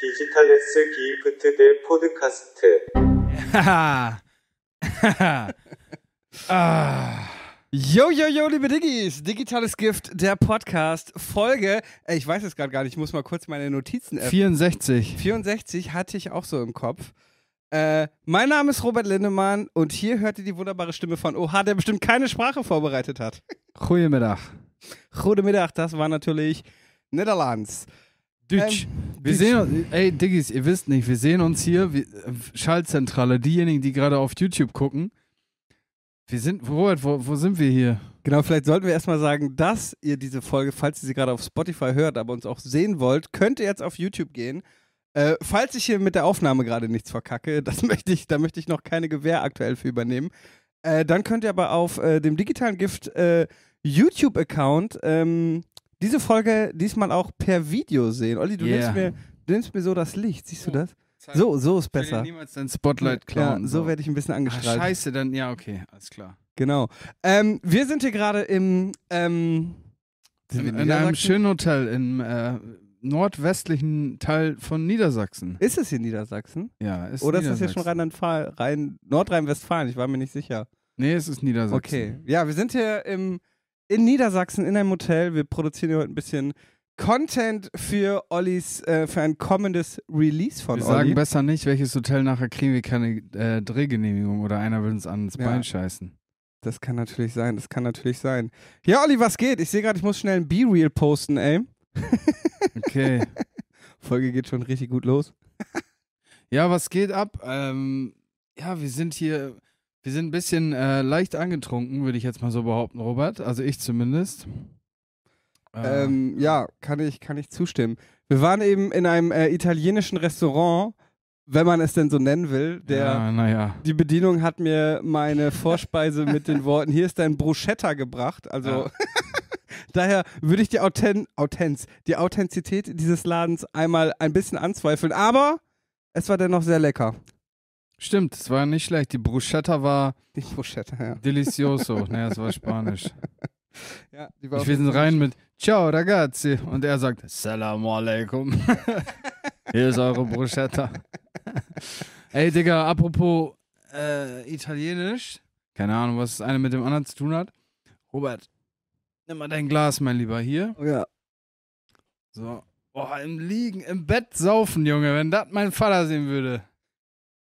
디지털레스 기프트 대 포드카스트. Haha. ah. Yo, yo, yo, liebe Diggis, digitales Gift, der Podcast, Folge, ey, ich weiß es gerade gar nicht, ich muss mal kurz meine Notizen öffnen. 64. 64 hatte ich auch so im Kopf. Äh, mein Name ist Robert Lindemann und hier hört ihr die wunderbare Stimme von Oha, der bestimmt keine Sprache vorbereitet hat. Goedemiddag. Goedemiddag, das war natürlich Niederlands. Deutsch. Ähm, wir sehen uns, ey Diggis, ihr wisst nicht, wir sehen uns hier, wir, äh, Schaltzentrale, diejenigen, die gerade auf YouTube gucken. Wir sind, Robert, wo, wo sind wir hier? Genau, vielleicht sollten wir erstmal sagen, dass ihr diese Folge, falls ihr sie gerade auf Spotify hört, aber uns auch sehen wollt, könnt ihr jetzt auf YouTube gehen. Äh, falls ich hier mit der Aufnahme gerade nichts verkacke, das möchte ich, da möchte ich noch keine Gewähr aktuell für übernehmen. Äh, dann könnt ihr aber auf äh, dem digitalen Gift äh, YouTube-Account ähm, diese Folge diesmal auch per Video sehen. Olli, du, Yeah. nimmst mir, du nimmst mir so das Licht, siehst du das? So, so ist Ich will besser. niemals dein Spotlight Ja, klauen. so werde ich ein bisschen ah, angestrahlt. Scheiße, dann, ja, okay, alles klar. Genau. Ähm, wir sind hier gerade im ähm, In, in einem schönen Hotel im äh, nordwestlichen Teil von Niedersachsen. Ist es hier Niedersachsen? Ja, ist Oder ist das hier schon. Rheinland-Pfalz, Rhein, Nordrhein-Westfalen? Ich war mir nicht sicher. Nee, es ist Niedersachsen. Okay. Ja, wir sind hier im, in Niedersachsen in einem Hotel. Wir produzieren hier heute ein bisschen Content für Ollis, äh, für ein kommendes Release von Wir Olli. sagen besser nicht, welches Hotel nachher kriegen wir keine äh, Drehgenehmigung oder einer will uns ans Ja. Bein scheißen. das kann natürlich sein, das kann natürlich sein. Ja, Olli, was geht? Ich sehe gerade, ich muss schnell ein B-Reel posten, ey. Okay. Folge geht schon richtig gut los. ja, was geht ab? Ähm, ja, wir sind hier, wir sind ein bisschen äh, leicht angetrunken, würde ich jetzt mal so behaupten, Robert. Also ich zumindest. Äh, Ähm, ja, kann ich, kann ich zustimmen. Wir waren eben in einem äh, italienischen Restaurant, wenn man es denn so nennen will. Der, ja, naja. Die Bedienung hat mir meine Vorspeise mit den Worten, hier ist dein Bruschetta gebracht. Also Ja. daher würde ich die Authent Authentiz, die Authentizität dieses Ladens einmal ein bisschen anzweifeln. Aber es war dennoch sehr lecker. Stimmt, es war nicht schlecht. Die Bruschetta war Die Bruschetta, ja. delicioso. naja, es war Spanisch. ja die war Ich Fall rein mit Ciao ragazzi und er sagt Salam alaikum. Hier ist eure Bruschetta. Ey Digga, apropos äh, Italienisch. Keine Ahnung, was das eine mit dem anderen zu tun hat. Robert, nimm mal dein Glas, mein Lieber, hier. Oh, ja. So. Boah, im Liegen, im Bett saufen, Junge, wenn das mein Vater sehen würde.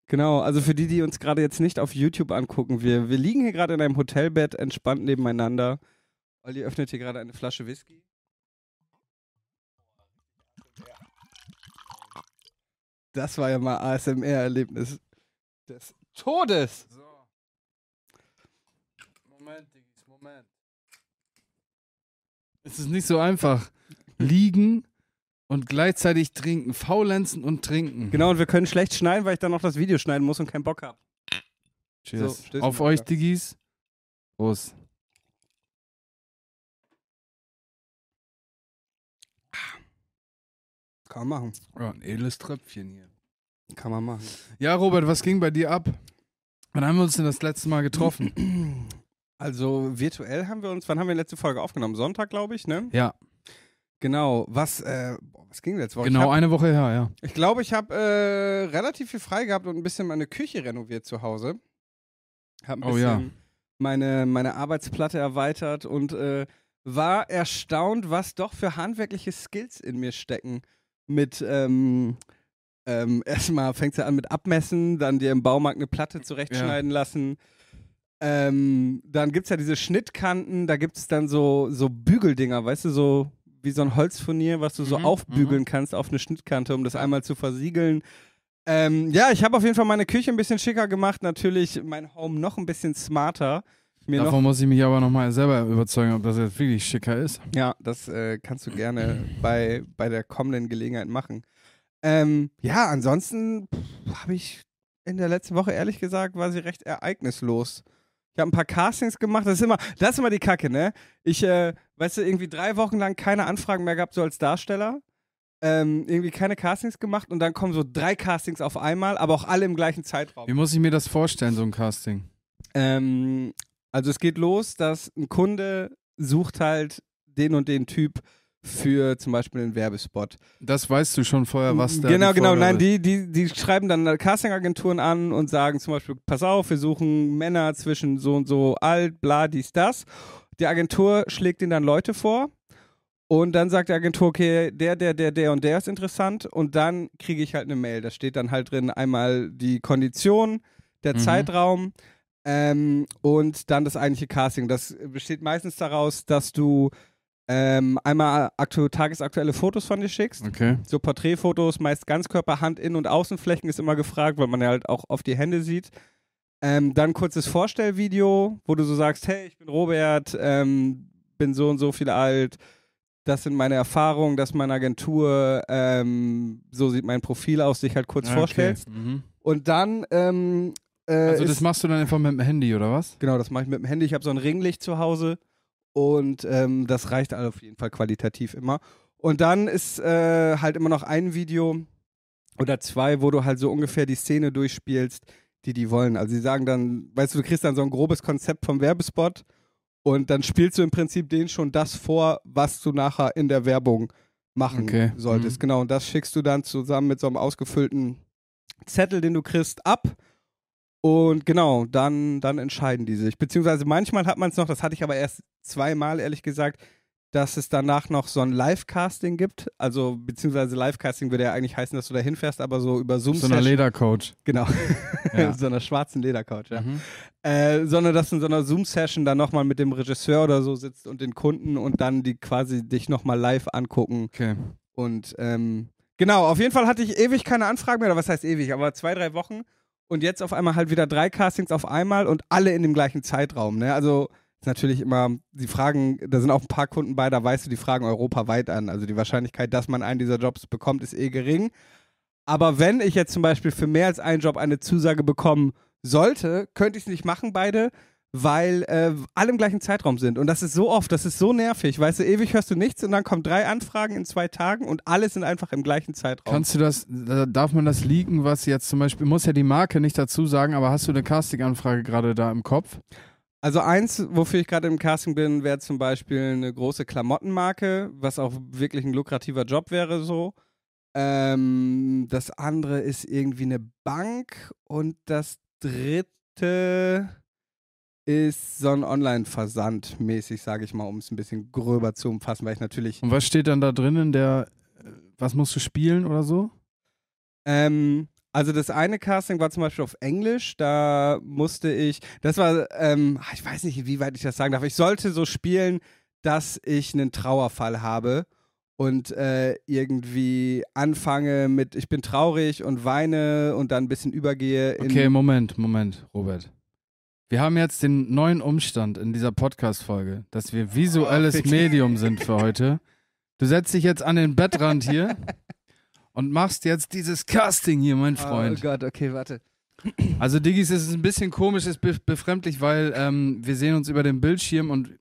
Genau, also für die, die uns gerade jetzt nicht auf YouTube angucken, wir, wir liegen hier gerade in einem Hotelbett, entspannt nebeneinander. Olli öffnet hier gerade eine Flasche Whisky. Das war ja mal ASMR-Erlebnis des Todes. So. Moment, Diggis, Moment. Es ist nicht so einfach. Liegen und gleichzeitig trinken. Faulenzen und trinken. Genau, und wir können schlecht schneiden, weil ich dann noch das Video schneiden muss und keinen Bock habe. Cheers. So, Auf euch. Diggis. Prost. Kann man machen. Ja, ein edles Tröpfchen hier. Kann man machen. Ja, Robert, was ging bei dir ab? Wann haben wir uns denn das letzte Mal getroffen? Also virtuell haben wir uns, wann haben wir die letzte Folge aufgenommen? Sonntag, glaube ich, ne? ja, Genau. Was, äh, was ging? Ich genau hab- eine Woche her, ja. Ich glaube, ich habe äh, relativ viel frei gehabt und ein bisschen meine Küche renoviert zu Hause. Hab ein Oh bisschen ja. meine, meine Arbeitsplatte erweitert und äh, war erstaunt, was doch für handwerkliche Skills in mir stecken. Mit, ähm, ähm, erstmal fängt es ja an mit Abmessen, dann dir im Baumarkt eine Platte zurechtschneiden lassen. Ähm, dann gibt es ja diese Schnittkanten, da gibt es dann so, so Bügeldinger, weißt du, so wie so ein Holzfurnier, was du so Mhm, aufbügeln kannst auf eine Schnittkante, um das einmal zu versiegeln. Ähm, ja, ich habe auf jeden Fall meine Küche ein bisschen schicker gemacht, natürlich mein Home noch ein bisschen smarter. Mir Davon muss ich mich aber nochmal selber überzeugen, ob das jetzt wirklich schicker ist. ja, das äh, kannst du gerne bei, bei der kommenden Gelegenheit machen. Ähm, ja, ansonsten habe ich in der letzten Woche ehrlich gesagt, war sie recht ereignislos. Ich habe ein paar Castings gemacht. Das ist immer, das ist immer die Kacke, ne? Ich, äh, weißt du, irgendwie drei Wochen lang keine Anfragen mehr gehabt, so als Darsteller. Ähm, irgendwie keine Castings gemacht und dann kommen so drei Castings auf einmal, aber auch alle im gleichen Zeitraum. Wie muss ich mir das vorstellen, so ein Casting? Ähm, also es geht los, dass ein Kunde sucht halt den und den Typ für zum Beispiel einen Werbespot. Das weißt du schon vorher, was da Genau, genau. Nein, die, die, die schreiben dann Castingagenturen an und sagen zum Beispiel, pass auf, wir suchen Männer zwischen so und so alt, bla, dies, das. Die Agentur schlägt ihnen dann Leute vor und dann sagt die Agentur, okay, der, der, der, der und der ist interessant und dann kriege ich halt eine Mail. Da steht dann halt drin einmal die Kondition, der Mhm. Zeitraum ähm, und dann das eigentliche Casting. Das besteht meistens daraus, dass du ähm, einmal aktu tagesaktuelle Fotos von dir schickst Okay. so Porträtfotos, meist Ganzkörper, Hand, Innen- und Außenflächen ist immer gefragt, weil man ja halt auch oft die Hände sieht. Ähm, dann kurzes Vorstellvideo, wo du so sagst, hey, ich bin Robert, ähm, bin so und so viel alt, das sind meine Erfahrungen, das ist meine Agentur, ähm, so sieht mein Profil aus, dich halt kurz Ah, vorstellst. Okay. Mhm. Und dann, ähm, äh, Also das machst du dann einfach mit dem Handy, oder was? genau, das mache ich mit dem Handy. Ich habe so ein Ringlicht zu Hause und ähm, das reicht auf jeden Fall qualitativ immer. Und dann ist äh, halt immer noch ein Video oder zwei, wo du halt so ungefähr die Szene durchspielst, die die wollen. Also sie sagen dann, weißt du, du kriegst dann so ein grobes Konzept vom Werbespot und dann spielst du im Prinzip denen schon das vor, was du nachher in der Werbung machen Okay. solltest. Mhm. Genau, und das schickst du dann zusammen mit so einem ausgefüllten Zettel, den du kriegst, ab. Und genau, dann, dann entscheiden die sich. Beziehungsweise manchmal hat man es noch, das hatte ich aber erst zweimal, ehrlich gesagt, dass es danach noch so ein Live-Casting gibt. Also, beziehungsweise Live-Casting würde ja eigentlich heißen, dass du da hinfährst, aber so über zoom So einer Ledercoach. Genau. Ja. so einer schwarzen Ledercouch, ja. Mhm. Äh, sondern dass du in so einer Zoom-Session dann nochmal mit dem Regisseur oder so sitzt und den Kunden und dann die quasi dich nochmal live angucken. Okay. Und ähm, genau, auf jeden Fall hatte ich ewig keine Anfragen mehr, oder was heißt ewig, aber zwei, drei Wochen. Und jetzt auf einmal halt wieder drei Castings auf einmal und alle in dem gleichen Zeitraum. Ne? Also ist natürlich immer, die Fragen, da sind auch ein paar Kunden bei, da weißt du, die fragen europaweit an. Also die Wahrscheinlichkeit, dass man einen dieser Jobs bekommt, ist eh gering. Aber wenn ich jetzt zum Beispiel für mehr als einen Job eine Zusage bekommen sollte, könnte ich es nicht machen, beide, weil äh, alle im gleichen Zeitraum sind. Und das ist so oft, das ist so nervig. Weißt du, ewig hörst du nichts und dann kommen drei Anfragen in zwei Tagen und alle sind einfach im gleichen Zeitraum. Kannst du das, da- darf man das leaken, was jetzt zum Beispiel, muss ja die Marke nicht dazu sagen, aber hast du eine Casting-Anfrage gerade da im Kopf? Also eins, wofür ich gerade im Casting bin, wäre zum Beispiel eine große Klamottenmarke, was auch wirklich ein lukrativer Job wäre so. Ähm, das andere ist irgendwie eine Bank und das dritte ist so ein Online-Versand mäßig, sage ich mal, um es ein bisschen gröber zu umfassen, weil ich natürlich Und was steht dann da drin in der, äh, was musst du spielen oder so? Ähm, also das eine Casting war zum Beispiel auf Englisch, da musste ich, das war, ähm, ich weiß nicht, wie weit ich das sagen darf, ich sollte so spielen, dass ich einen Trauerfall habe und äh, irgendwie anfange mit, ich bin traurig und weine und dann ein bisschen übergehe. Okay, Moment, Moment, Robert. Wir haben jetzt den neuen Umstand in dieser Podcast-Folge, dass wir visuelles Oh. Medium sind für heute. Du setzt dich jetzt an den Bettrand hier und machst jetzt dieses Casting hier, mein Freund. Oh Gott, okay, warte. Also Diggis, es ist ein bisschen komisch, es ist be befremdlich, weil ähm, wir sehen uns über den Bildschirm und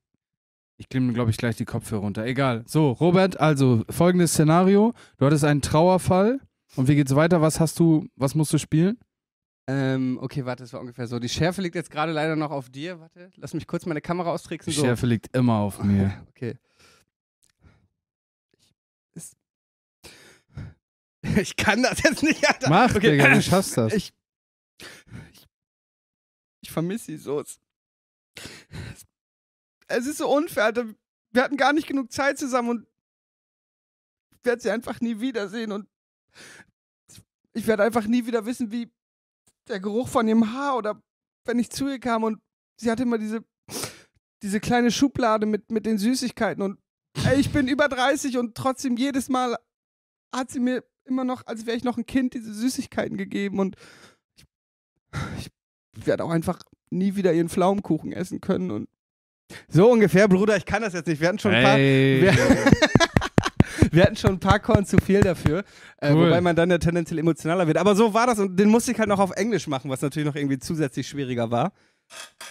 ich klemme, glaube ich, gleich die Kopfhörer runter. Egal. So, Robert, also folgendes Szenario. Du hattest einen Trauerfall und wie geht's weiter? Was hast du, was musst du spielen? Ähm, okay, warte, das war ungefähr so. Die Schärfe liegt jetzt gerade leider noch auf dir. Warte, lass mich kurz meine Kamera austricksen. Die So. Schärfe liegt immer auf mir. Okay. Ich, ich kann das jetzt nicht, Alter. Mach, okay. Digga, du schaffst das. Ich, ich, ich vermisse sie so. Es, es ist so unfair, Alter. Wir hatten gar nicht genug Zeit zusammen und ich werde sie einfach nie wiedersehen und ich werde einfach nie wieder wissen, wie der Geruch von ihrem Haar oder wenn ich zu ihr kam und sie hatte immer diese, diese kleine Schublade mit, mit den Süßigkeiten und ey, ich bin über 30 und trotzdem jedes Mal hat sie mir immer noch, als wäre ich noch ein Kind, diese Süßigkeiten gegeben und ich, ich werde auch einfach nie wieder ihren Pflaumenkuchen essen können und so ungefähr, Bruder, ich kann das jetzt nicht. Wir hatten schon ein paar, Ey. Wir, hatten schon ein paar Korn zu viel dafür, äh, Cool. wobei man dann ja tendenziell emotionaler wird. Aber so war das und den musste ich halt noch auf Englisch machen, was natürlich noch irgendwie zusätzlich schwieriger war.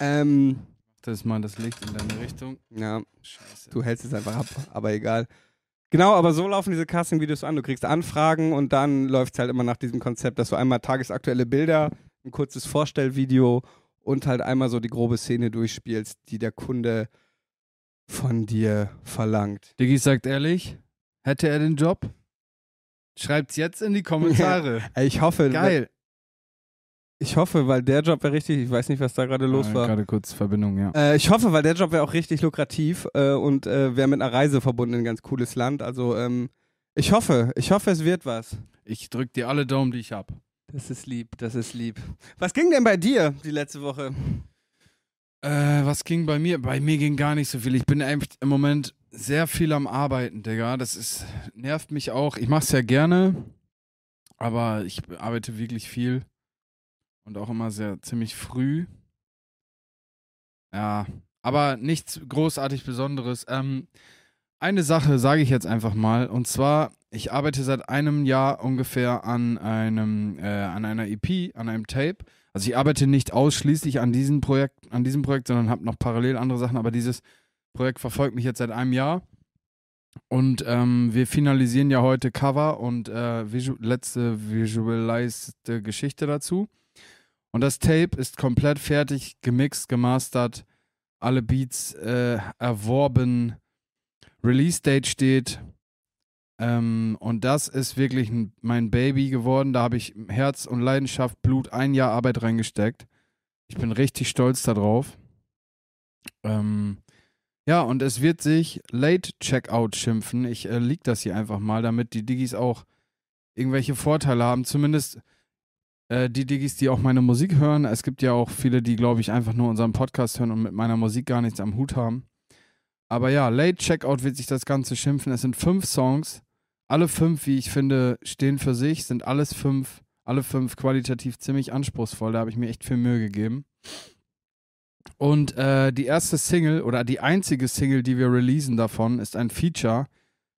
Ähm, Das ist mal das Licht in deine Richtung. ja, Scheiße. du hältst es einfach ab, aber egal. Genau, aber so laufen diese Casting-Videos an. Du kriegst Anfragen und dann läuft es halt immer nach diesem Konzept, dass du einmal tagesaktuelle Bilder, ein kurzes Vorstellvideo und halt einmal so die grobe Szene durchspielst, die der Kunde von dir verlangt. Diggi sagt ehrlich, hätte er den Job? Schreibt's jetzt in die Kommentare. Ich hoffe, Geil. ich hoffe, weil der Job wäre richtig, ich weiß nicht, was da gerade los Äh, war. Gerade kurz Verbindung, ja. Äh, ich hoffe, weil der Job wäre auch richtig lukrativ äh, und äh, wäre mit einer Reise verbunden in ein ganz cooles Land. Also ähm, ich hoffe, ich hoffe, es wird was. Ich drück dir alle Daumen, die ich hab. Das ist lieb, das ist lieb. Was ging denn bei dir die letzte Woche? Äh, was ging bei mir? Bei mir ging gar nicht so viel. Ich bin im Moment sehr viel am Arbeiten, Digga. Das ist, nervt mich auch. Ich mach's ja gerne, aber ich arbeite wirklich viel und auch immer sehr ziemlich früh. Ja, aber nichts großartig Besonderes. Ähm, eine Sache sage ich jetzt einfach mal und zwar, ich arbeite seit einem Jahr ungefähr an einem, äh, an einer EP, an einem Tape. Also ich arbeite nicht ausschließlich an diesem Projekt, an diesem Projekt, sondern habe noch parallel andere Sachen, aber dieses Projekt verfolgt mich jetzt seit einem Jahr. Und ähm, wir finalisieren ja heute Cover und äh, visu letzte visualized Geschichte dazu. Und das Tape ist komplett fertig, gemixt, gemastert, alle Beats äh, erworben, Release Date steht. Ähm, und das ist wirklich ein, mein Baby geworden. Da habe ich Herz und Leidenschaft, Blut, ein Jahr Arbeit reingesteckt. Ich bin richtig stolz darauf. Ähm, ja, und es wird sich Late Checkout schimpfen. Ich äh, lieg das hier einfach mal, damit die Diggis auch irgendwelche Vorteile haben. Zumindest äh, die Diggis, die auch meine Musik hören. Es gibt ja auch viele, die, glaube ich, einfach nur unseren Podcast hören und mit meiner Musik gar nichts am Hut haben. Aber ja, Late Checkout wird sich das Ganze schimpfen. Es sind fünf Songs. Alle fünf, wie ich finde, stehen für sich, sind alles fünf, alle fünf qualitativ ziemlich anspruchsvoll. Da habe ich mir echt viel Mühe gegeben. Und äh, die erste Single oder die einzige Single, die wir releasen davon, ist ein Feature.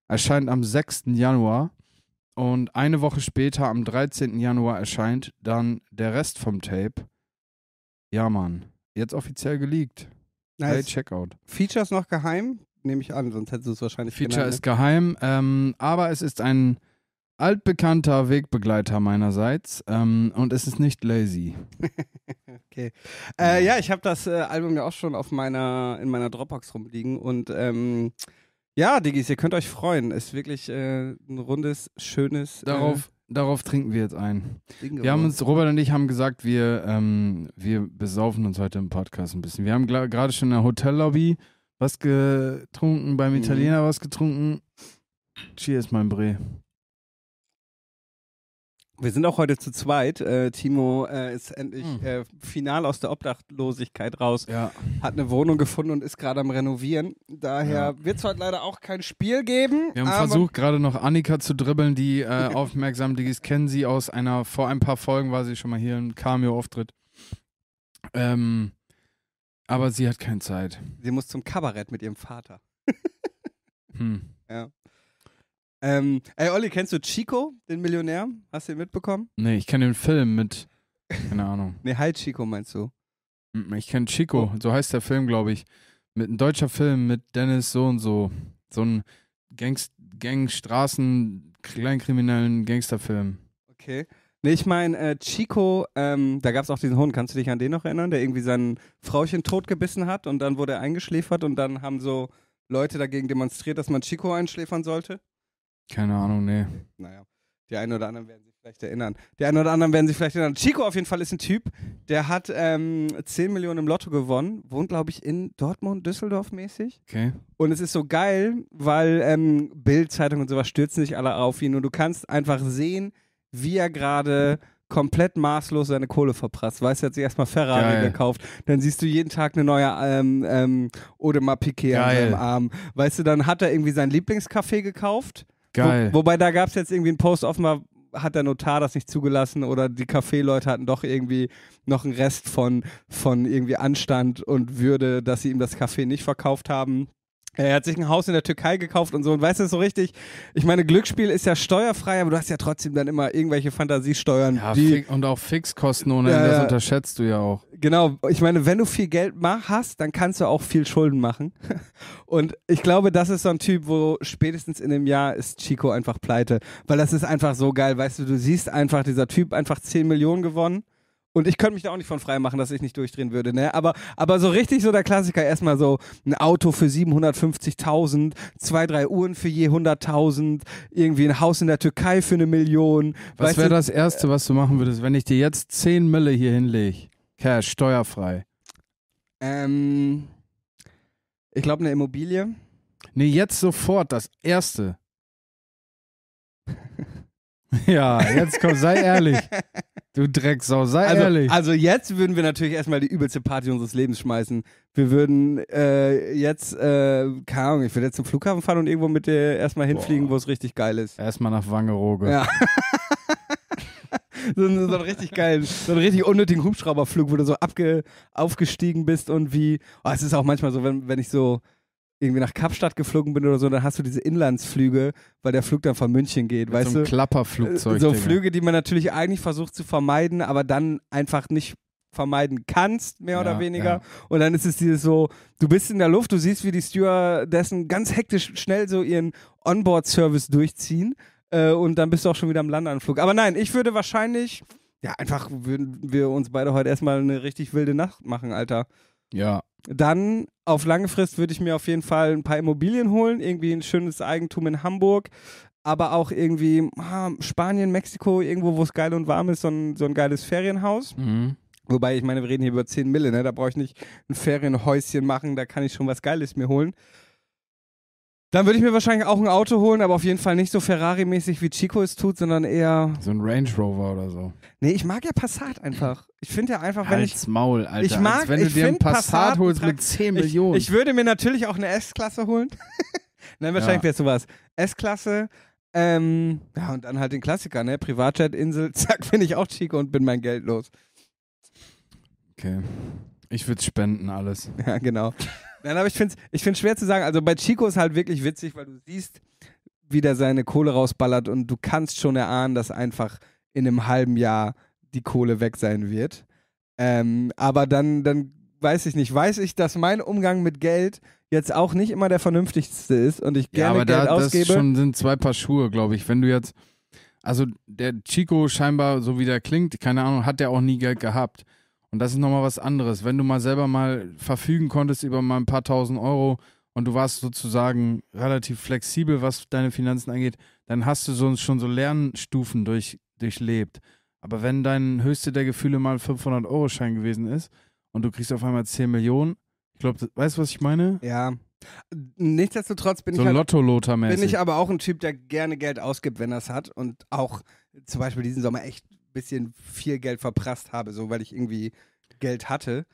Erscheint am 6. Januar. Und eine Woche später, am 13. Januar, erscheint dann der Rest vom Tape. Ja, Mann. Jetzt offiziell geleakt. Nice. Checkout. Features noch geheim? Nehme ich an, sonst hättest du es wahrscheinlich Feature genannt, ist geheim, ähm, aber es ist ein altbekannter Wegbegleiter meinerseits ähm, und es ist nicht lazy. Okay. Äh, ja, ich habe das äh, Album ja auch schon auf meiner, in meiner Dropbox rumliegen und ähm, ja, Diggis, ihr könnt euch freuen. Ist wirklich äh, ein rundes, schönes Darauf, darauf trinken wir jetzt ein. äh, Ding Wir haben uns, Robert und ich haben gesagt, wir, ähm, wir besaufen uns heute im Podcast ein bisschen. Wir haben gerade schon in der Hotellobby was getrunken, beim Mhm. Italiener was getrunken. Cheers, mein Bre. Wir sind auch heute zu zweit. Äh, Timo äh, ist endlich Hm. äh, final aus der Obdachlosigkeit raus, Ja. hat eine Wohnung gefunden und ist gerade am Renovieren. Daher wird es heute leider auch kein Spiel geben. Wir haben versucht, gerade noch Annika zu dribbeln, die äh, aufmerksam Diggis kennen sie aus einer, vor ein paar Folgen war sie schon mal hier im Cameo-Auftritt. Ähm, aber sie hat keine Zeit. Sie muss zum Kabarett mit ihrem Vater. Hm. Ähm, ey, Olli, kennst du Chico, den Millionär? Hast du ihn mitbekommen? Nee, ich kenne den Film mit, keine Ahnung. Nee, Hi Chico meinst du? Hm, Ich kenne Chico, so heißt der Film, glaube ich. Mit ein deutscher Film mit Dennis so und so. So ein Gangst Gang, Straßen, kleinkriminellen Gangsterfilm. Okay. Nee, ich meine, äh, Chico, ähm, da gab es auch diesen Hund, kannst du dich an den noch erinnern, der irgendwie sein Frauchen totgebissen hat und dann wurde er eingeschläfert und dann haben so Leute dagegen demonstriert, dass man Chico einschläfern sollte? Keine Ahnung, nee. Naja, die einen oder anderen werden sich vielleicht erinnern. Die einen oder anderen werden sich vielleicht erinnern. Chico auf jeden Fall ist ein Typ, der hat ähm, 10 Millionen im Lotto gewonnen, wohnt, glaube ich, in Dortmund, Düsseldorf mäßig. Okay. Und es ist so geil, weil ähm, Bild, Zeitung und sowas stürzen sich alle auf ihn und du kannst einfach sehen, wie er gerade komplett maßlos seine Kohle verprasst. Weißt du, er hat sich erstmal Ferrari Geil. gekauft, dann siehst du jeden Tag eine neue ähm, ähm, Audemars Piquet an seinem Arm. Weißt du, dann hat er irgendwie sein Lieblingscafé gekauft. Geil. Wo, wobei da gab es jetzt irgendwie einen Post, offenbar hat der Notar das nicht zugelassen oder die Kaffeeleute hatten doch irgendwie noch einen Rest von, von irgendwie Anstand und Würde, dass sie ihm das Kaffee nicht verkauft haben. Er hat sich ein Haus in der Türkei gekauft und so. Und weißt du, so richtig, ich meine, Glücksspiel ist ja steuerfrei, aber du hast ja trotzdem dann immer irgendwelche Fantasiesteuern, ja, die, und auch Fixkosten ohne Ende, das unterschätzt du ja auch. Genau, ich meine, wenn du viel Geld mach, hast, dann kannst du auch viel Schulden machen. Und ich glaube, das ist so ein Typ, wo spätestens in einem Jahr ist Chico einfach pleite. Weil das ist einfach so geil, weißt du, du siehst einfach, dieser Typ einfach 10 Millionen gewonnen Und ich könnte mich da auch nicht von frei machen, dass ich nicht durchdrehen würde, ne? Aber, aber so richtig so der Klassiker, erstmal so ein Auto für 750.000, zwei, drei Uhren für je 100.000, irgendwie ein Haus in der Türkei für eine Million. Was wäre das Erste, was du machen würdest, wenn ich dir jetzt 10 Mille hier hinlege? Cash, steuerfrei. Ähm, ich glaube, eine Immobilie. Nee, jetzt sofort das Erste. ja, jetzt komm, sei ehrlich. Du Drecksau, sei Also, ehrlich. also jetzt würden wir natürlich erstmal die übelste Party unseres Lebens schmeißen. Wir würden äh, jetzt, äh, keine Ahnung, ich würde jetzt zum Flughafen fahren und irgendwo mit dir erstmal hinfliegen, wo es richtig geil ist. Erstmal nach Wangerooge. Ja. so, einen- so einen richtig geilen, so einen richtig unnötigen Hubschrauberflug, wo du so abge, aufgestiegen bist und wie, oh, es ist auch manchmal so, wenn, wenn ich so irgendwie nach Kapstadt geflogen bin oder so, dann hast du diese Inlandsflüge, weil der Flug dann von München geht, Mit weißt so einem du? Klapperflugzeug. so Digga. Flüge, die man natürlich eigentlich versucht zu vermeiden, aber dann einfach nicht vermeiden kannst, mehr oder Ja, weniger. ja. Und dann ist es dieses so, du bist in der Luft, du siehst, wie die Stewardessen ganz hektisch schnell so ihren Onboard-Service durchziehen äh, und dann bist du auch schon wieder am Landeanflug. Aber nein, ich würde wahrscheinlich, ja, einfach würden wir uns beide heute erstmal eine richtig wilde Nacht machen, Alter. Ja. Dann auf lange Frist würde ich mir auf jeden Fall ein paar Immobilien holen, irgendwie ein schönes Eigentum in Hamburg, aber auch irgendwie ah, Spanien, Mexiko, irgendwo, wo es geil und warm ist, so ein, so ein geiles Ferienhaus. Mhm. Wobei, ich meine, wir reden hier über 10 Mille, ne? Da brauche ich nicht ein Ferienhäuschen machen, da kann ich schon was Geiles mir holen. Dann würde ich mir wahrscheinlich auch ein Auto holen, aber auf jeden Fall nicht so Ferrari-mäßig wie Chico es tut, sondern eher. So ein Range Rover oder so. Nee, ich mag ja Passat einfach. Ich finde ja einfach, wenn ich. Halt's Maul, Alter. Ich mag- Als wenn du ich dir einen find Passat, Passat holst mit 10 Ich, Millionen. ich würde mir natürlich auch eine S-Klasse holen. Nein, wahrscheinlich Ja. wäre es sowas. S-Klasse. Ähm, ja, und dann halt den Klassiker, ne? Privatjet, Insel, zack, bin ich auch Chico und bin mein Geld los. okay. Ich würde spenden, alles. Ja, genau. Nein, aber ich finde es ich find's schwer zu sagen. Also bei Chico ist halt wirklich witzig, weil du siehst, wie der seine Kohle rausballert und du kannst schon erahnen, dass einfach in einem halben Jahr die Kohle weg sein wird. Ähm, aber dann, dann weiß ich nicht, weiß ich, dass mein Umgang mit Geld jetzt auch nicht immer der vernünftigste ist und ich Ja, gerne aber Geld da, das ausgebe. schon sind zwei Paar Schuhe, glaube ich. Wenn du jetzt, also der Chico scheinbar, so wie der klingt, keine Ahnung, hat der auch nie Geld gehabt. Und das ist nochmal was anderes. Wenn du mal selber mal verfügen konntest über mal ein paar tausend Euro und du warst sozusagen relativ flexibel, was deine Finanzen angeht, dann hast du so, schon so Lernstufen durch, durchlebt. Aber wenn dein höchste der Gefühle mal 500-Euro-Schein gewesen ist und du kriegst auf einmal 10 Millionen, ich glaube, weißt du, was ich meine? ja. Nichtsdestotrotz bin So ich halt. Bin ich aber auch ein Typ, der gerne Geld ausgibt, wenn er es hat und auch zum Beispiel diesen Sommer echt bisschen viel Geld verprasst habe, so weil ich irgendwie Geld hatte.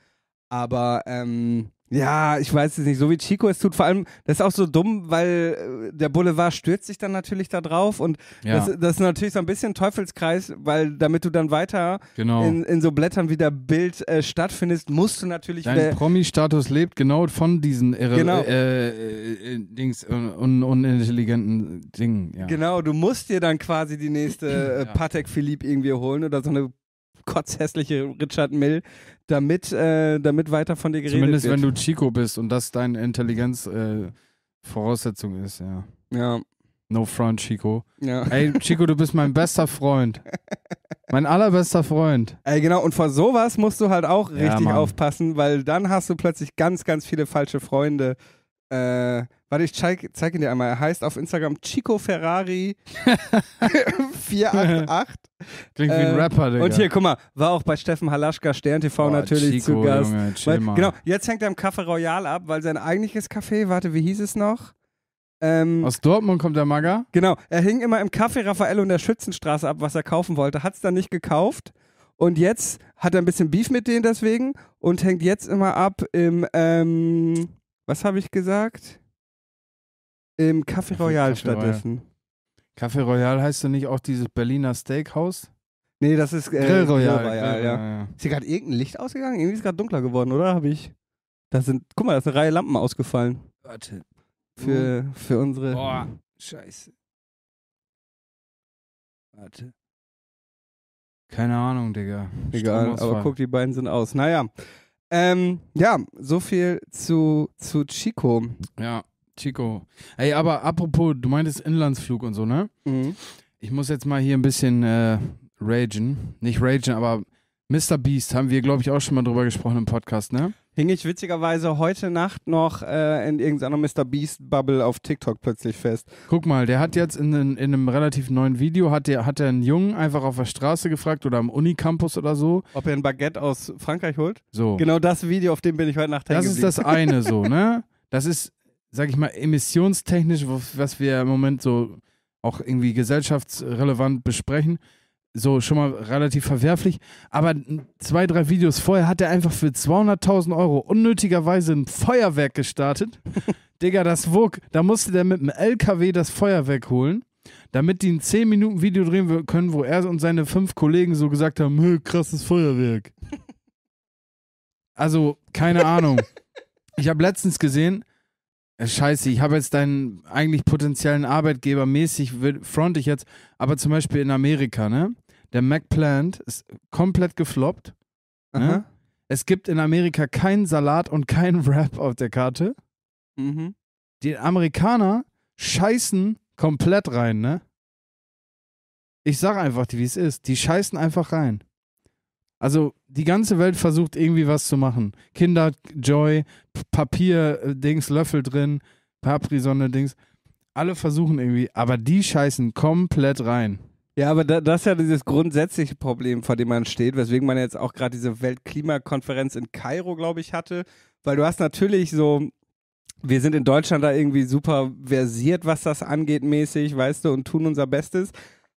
Aber ähm, ja, ich weiß es nicht, so wie Chico es tut, vor allem, das ist auch so dumm, weil äh, der Boulevard stürzt sich dann natürlich da drauf und ja, das, das ist natürlich so ein bisschen Teufelskreis, weil damit du dann weiter genau. in, in so Blättern wie der Bild äh, stattfindest, musst du natürlich Dein Promi-Status lebt genau von diesen irre, Genau. äh, äh, äh, Dings, un, un, unintelligenten Dingen. Ja. Genau, du musst dir dann quasi die nächste äh. Patek Philippe irgendwie holen oder so eine kotzhässliche Richard Mill, damit, äh, damit weiter von dir geredet Zumindest wird. wenn du Chico bist und das deine Intelligenz äh, Voraussetzung ist, ja. ja, No front, Chico. ja. Ey, Chico, du bist mein bester Freund. Mein allerbester Freund. Ey, genau, und vor sowas musst du halt auch Ja, richtig Mann. aufpassen, weil dann hast du plötzlich ganz, ganz viele falsche Freunde. Äh, warte, ich zeig, zeig ihn dir einmal. Er heißt auf Instagram Chico Ferrari 488. Klingt wie ein Äh, Rapper, Digga. Und hier, guck mal, war auch bei Steffen Halaschka, Stern TV Boah, natürlich Chico, zu Gast. Junge, Weil, genau, jetzt hängt er im Café Royal ab, weil sein eigentliches Café, warte, wie hieß es noch? Ähm, Aus Dortmund kommt der Magger. genau, er hing immer im Café Raffaello in der Schützenstraße ab, was er kaufen wollte, hat es dann nicht gekauft und jetzt hat er ein bisschen Beef mit denen deswegen und hängt jetzt immer ab im, ähm, was habe ich gesagt? Im Café Royal Café stattdessen. Café Royal heißt du nicht auch dieses Berliner Steakhouse? Nee, das ist äh, Grill Royal. Grill Royal, ja. Royal. Ist hier gerade irgendein Licht ausgegangen? Irgendwie ist es gerade dunkler geworden, oder? Habe ich. Da sind, guck mal, da ist eine Reihe Lampen ausgefallen. Warte. Für, für unsere. Boah, scheiße. Warte. Keine Ahnung, Digga. Egal, aber guck, die beiden sind aus. Naja. Ähm, ja, so viel zu, zu Chico. Ja, Chico. Ey, aber apropos, du meintest Inlandsflug und so, ne? Mhm. Ich muss jetzt mal hier ein bisschen äh, ragen. Nicht ragen, aber Mr. Beast haben wir, glaube ich, auch schon mal drüber gesprochen im Podcast, ne? Hing ich witzigerweise heute Nacht noch äh, in irgendeiner Mr. Beast-Bubble auf TikTok plötzlich fest. Guck mal, der hat jetzt in, in einem relativ neuen Video, hat der, hat der einen Jungen einfach auf der Straße gefragt oder am Unicampus oder so. Ob er ein Baguette aus Frankreich holt? So. Genau das Video, auf dem bin ich heute Nacht Das ist das eine so, ne? Das ist, sag ich mal, emissionstechnisch, was wir im Moment so auch irgendwie gesellschaftsrelevant besprechen, so schon mal relativ verwerflich. Aber zwei, drei Videos vorher hat er einfach für 200.000 Euro unnötigerweise ein Feuerwerk gestartet. Digga, das wog. Da musste der mit einem LKW das Feuerwerk holen, damit die ein 10 Minuten Video drehen können, wo er und seine fünf Kollegen so gesagt haben, "Hö, krasses Feuerwerk. Also, keine Ahnung. Ich habe letztens gesehen, äh, scheiße, ich habe jetzt deinen eigentlich potenziellen Arbeitgeber mäßig, front ich jetzt, aber zum Beispiel in Amerika, ne? Der McPlant ist komplett gefloppt. Ne? Es gibt in Amerika keinen Salat und keinen Wrap auf der Karte. Mhm. Die Amerikaner scheißen komplett rein, ne? Ich sag einfach, wie es ist. Die scheißen einfach rein. Also, die ganze Welt versucht irgendwie was zu machen. Kinder, Joy, P- Papier, äh, Dings, Löffel drin, Capri-Sonne, Dings. Alle versuchen irgendwie, aber die scheißen komplett rein. Ja, aber da, das ist ja dieses grundsätzliche Problem, vor dem man steht, weswegen man jetzt auch gerade diese Weltklimakonferenz in Kairo, glaube ich, hatte. Weil du hast natürlich so, wir sind in Deutschland da irgendwie super versiert, was das angeht, mäßig, weißt du, und tun unser Bestes.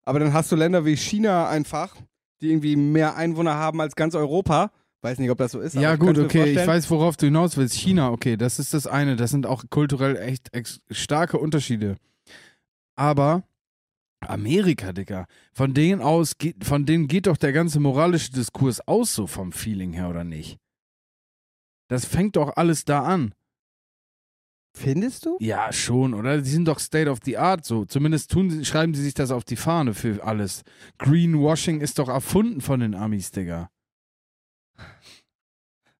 Aber dann hast du Länder wie China einfach, die irgendwie mehr Einwohner haben als ganz Europa. Weiß nicht, ob das so ist. Ja, gut, okay, ich weiß, worauf du hinaus willst. China, okay, das ist das eine. Das sind auch kulturell echt starke Unterschiede. Aber Amerika, Digga, von denen aus, geht, von denen geht doch der ganze moralische Diskurs aus, so vom Feeling her, oder nicht? Das fängt doch alles da an. Findest du? Ja, schon, oder? Die sind doch State of the Art so. Zumindest tun schreiben sie sich das auf die Fahne für alles. Greenwashing ist doch erfunden von den Amis, Digga.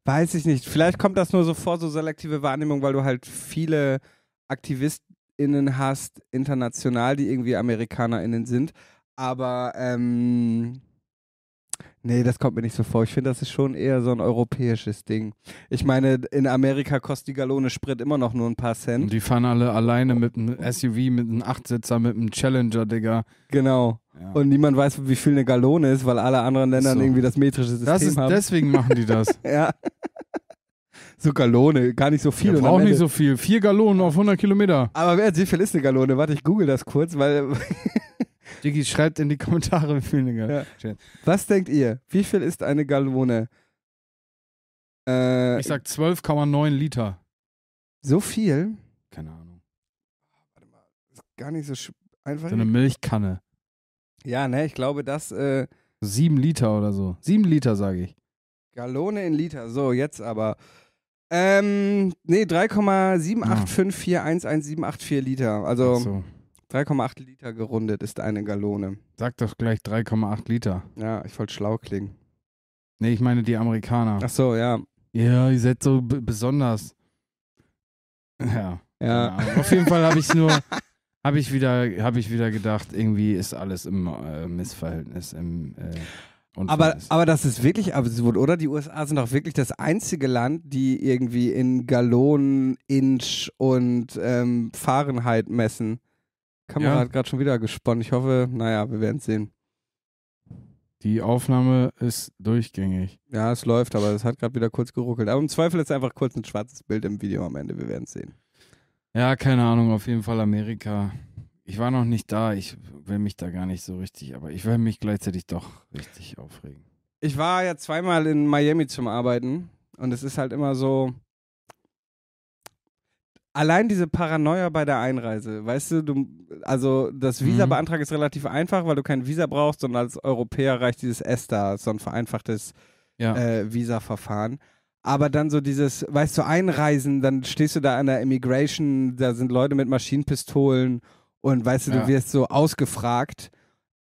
Weiß ich nicht. Vielleicht kommt das nur so vor, so selektive Wahrnehmung, weil du halt viele AktivistInnen hast, international, die irgendwie AmerikanerInnen sind. Aber, ähm, nee, das kommt mir nicht so vor. Ich finde, das ist schon eher so ein europäisches Ding. Ich meine, in Amerika kostet die Gallone Sprit immer noch nur ein paar Und Cent. die fahren alle alleine mit einem SUV, mit einem Achtsitzer, mit einem Challenger, Digga. Genau. Ja. Und niemand weiß, wie viel eine Gallone ist, weil alle anderen Länder So. irgendwie das metrische System das ist, haben. deswegen machen die das. ja. So Gallone, gar nicht so viel. Wir brauchen nicht so viel. Vier Gallonen auf 100 Kilometer. Aber wer wie viel ist eine Gallone? Warte, ich google das kurz, weil. Diggi, schreibt in die Kommentare, wie viel eine Gallone. Was denkt ihr? Wie viel ist eine Gallone? Äh, Ich sag 12,9 Liter. so viel? Keine Ahnung. Gar nicht so einfach. So eine Milchkanne. ja, ne, ich glaube, das äh, Sieben Liter oder so. Sieben Liter, sage ich. Gallone in Liter. So, jetzt aber. Ähm, nee, 3,785411784 Liter. Also Ach so. 3,8 Liter gerundet ist eine Gallone. Sag doch gleich 3,8 Liter. Ja, ich wollte schlau klingen. Nee, ich meine die Amerikaner. Ach so, ja. Ja, ihr seid so besonders. Ja. Ja. Ahnung. Auf jeden Fall habe ich nur, habe ich wieder, habe ich wieder gedacht, irgendwie ist alles im äh, Missverhältnis, im äh, Aber, aber das ist wirklich absurd, oder? Die USA sind doch wirklich das einzige Land, die irgendwie in Gallonen, Inch und ähm, Fahrenheit messen. Kamera Ja. hat gerade schon wieder gesponnen. Ich hoffe, naja, wir werden sehen. Die Aufnahme ist durchgängig. Ja, es läuft, aber es hat gerade wieder kurz geruckelt. Aber im Zweifel ist einfach kurz ein schwarzes Bild im Video am Ende. Wir werden sehen. Ja, keine Ahnung, auf jeden Fall Amerika. Ich war noch nicht da, ich will mich da gar nicht so richtig, aber ich will mich gleichzeitig doch richtig aufregen. Ich war ja zweimal in Miami zum Arbeiten und es ist halt immer so. Allein diese Paranoia bei der Einreise, weißt du, du also das Visa Mhm. beantragen ist relativ einfach, weil du kein Visa brauchst, sondern als Europäer reicht dieses ESTA, so ein vereinfachtes Ja. äh, Visa-Verfahren. Aber dann so dieses, weißt du, einreisen, dann stehst du da an der Immigration, da sind Leute mit Maschinenpistolen und weißt du, Ja. du wirst so ausgefragt,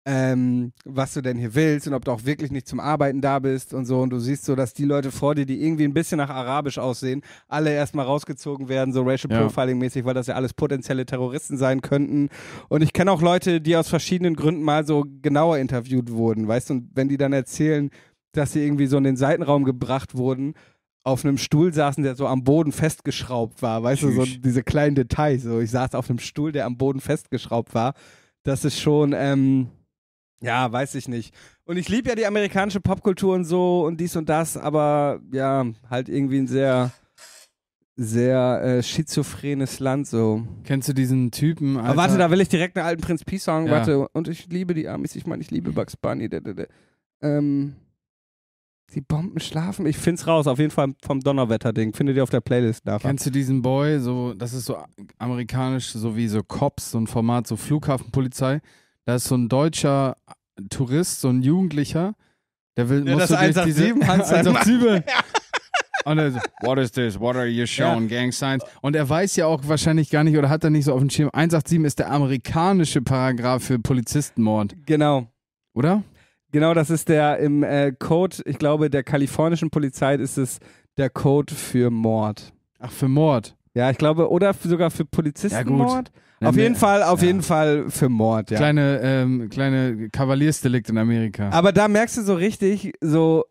ähm, was du denn hier willst und ob du auch wirklich nicht zum Arbeiten da bist und so. Und du siehst so, dass die Leute vor dir, die irgendwie ein bisschen nach Arabisch aussehen, alle erstmal rausgezogen werden, so Racial Ja. Profiling-mäßig, weil das ja alles potenzielle Terroristen sein könnten. Und ich kenne auch Leute, die aus verschiedenen Gründen mal so genauer interviewt wurden, weißt du, und wenn die dann erzählen, dass sie irgendwie so in den Seitenraum gebracht wurden, auf einem Stuhl saßen, der so am Boden festgeschraubt war. Weißt du, so Tschüss. diese kleinen Details. So, ich saß auf einem Stuhl, der am Boden festgeschraubt war. Das ist schon, ähm, ja, weiß ich nicht. Und ich liebe ja die amerikanische Popkultur und so und dies und das, aber ja, halt irgendwie ein sehr, sehr äh, schizophrenes Land so. Kennst du diesen Typen? Alter? Aber warte, da will ich direkt einen alten Prinz P Song. Ja. Warte, und ich liebe die Amis, ich meine, ich liebe Bugs Bunny. Da, da, da. Ähm, die Bomben schlafen. Ich find's raus, auf jeden Fall vom Donnerwetter-Ding. Findet ihr auf der Playlist nachher. Kennst du diesen Boy? So, das ist so amerikanisch, so wie so Cops, so ein Format, so Flughafenpolizei. Da ist so ein deutscher Tourist, so ein Jugendlicher, der will Ja, muss das so durch 187 diese Hans sein 187. Und er so, what is this? What are you showing? Gang signs. Und er weiß ja auch wahrscheinlich gar nicht oder hat er nicht so auf dem Schirm. 187 ist der amerikanische Paragraph für Polizistenmord, Genau. oder? Genau, das ist der im äh, Code, ich glaube, der kalifornischen Polizei ist es der Code für Mord. Ach, für Mord. Ja, ich glaube, oder sogar für Polizistenmord. Ja, auf jeden Fall, auf ja. jeden Fall für Mord, ja. Kleine, ähm, kleine Kavaliersdelikt in Amerika. Aber da merkst du so richtig, so,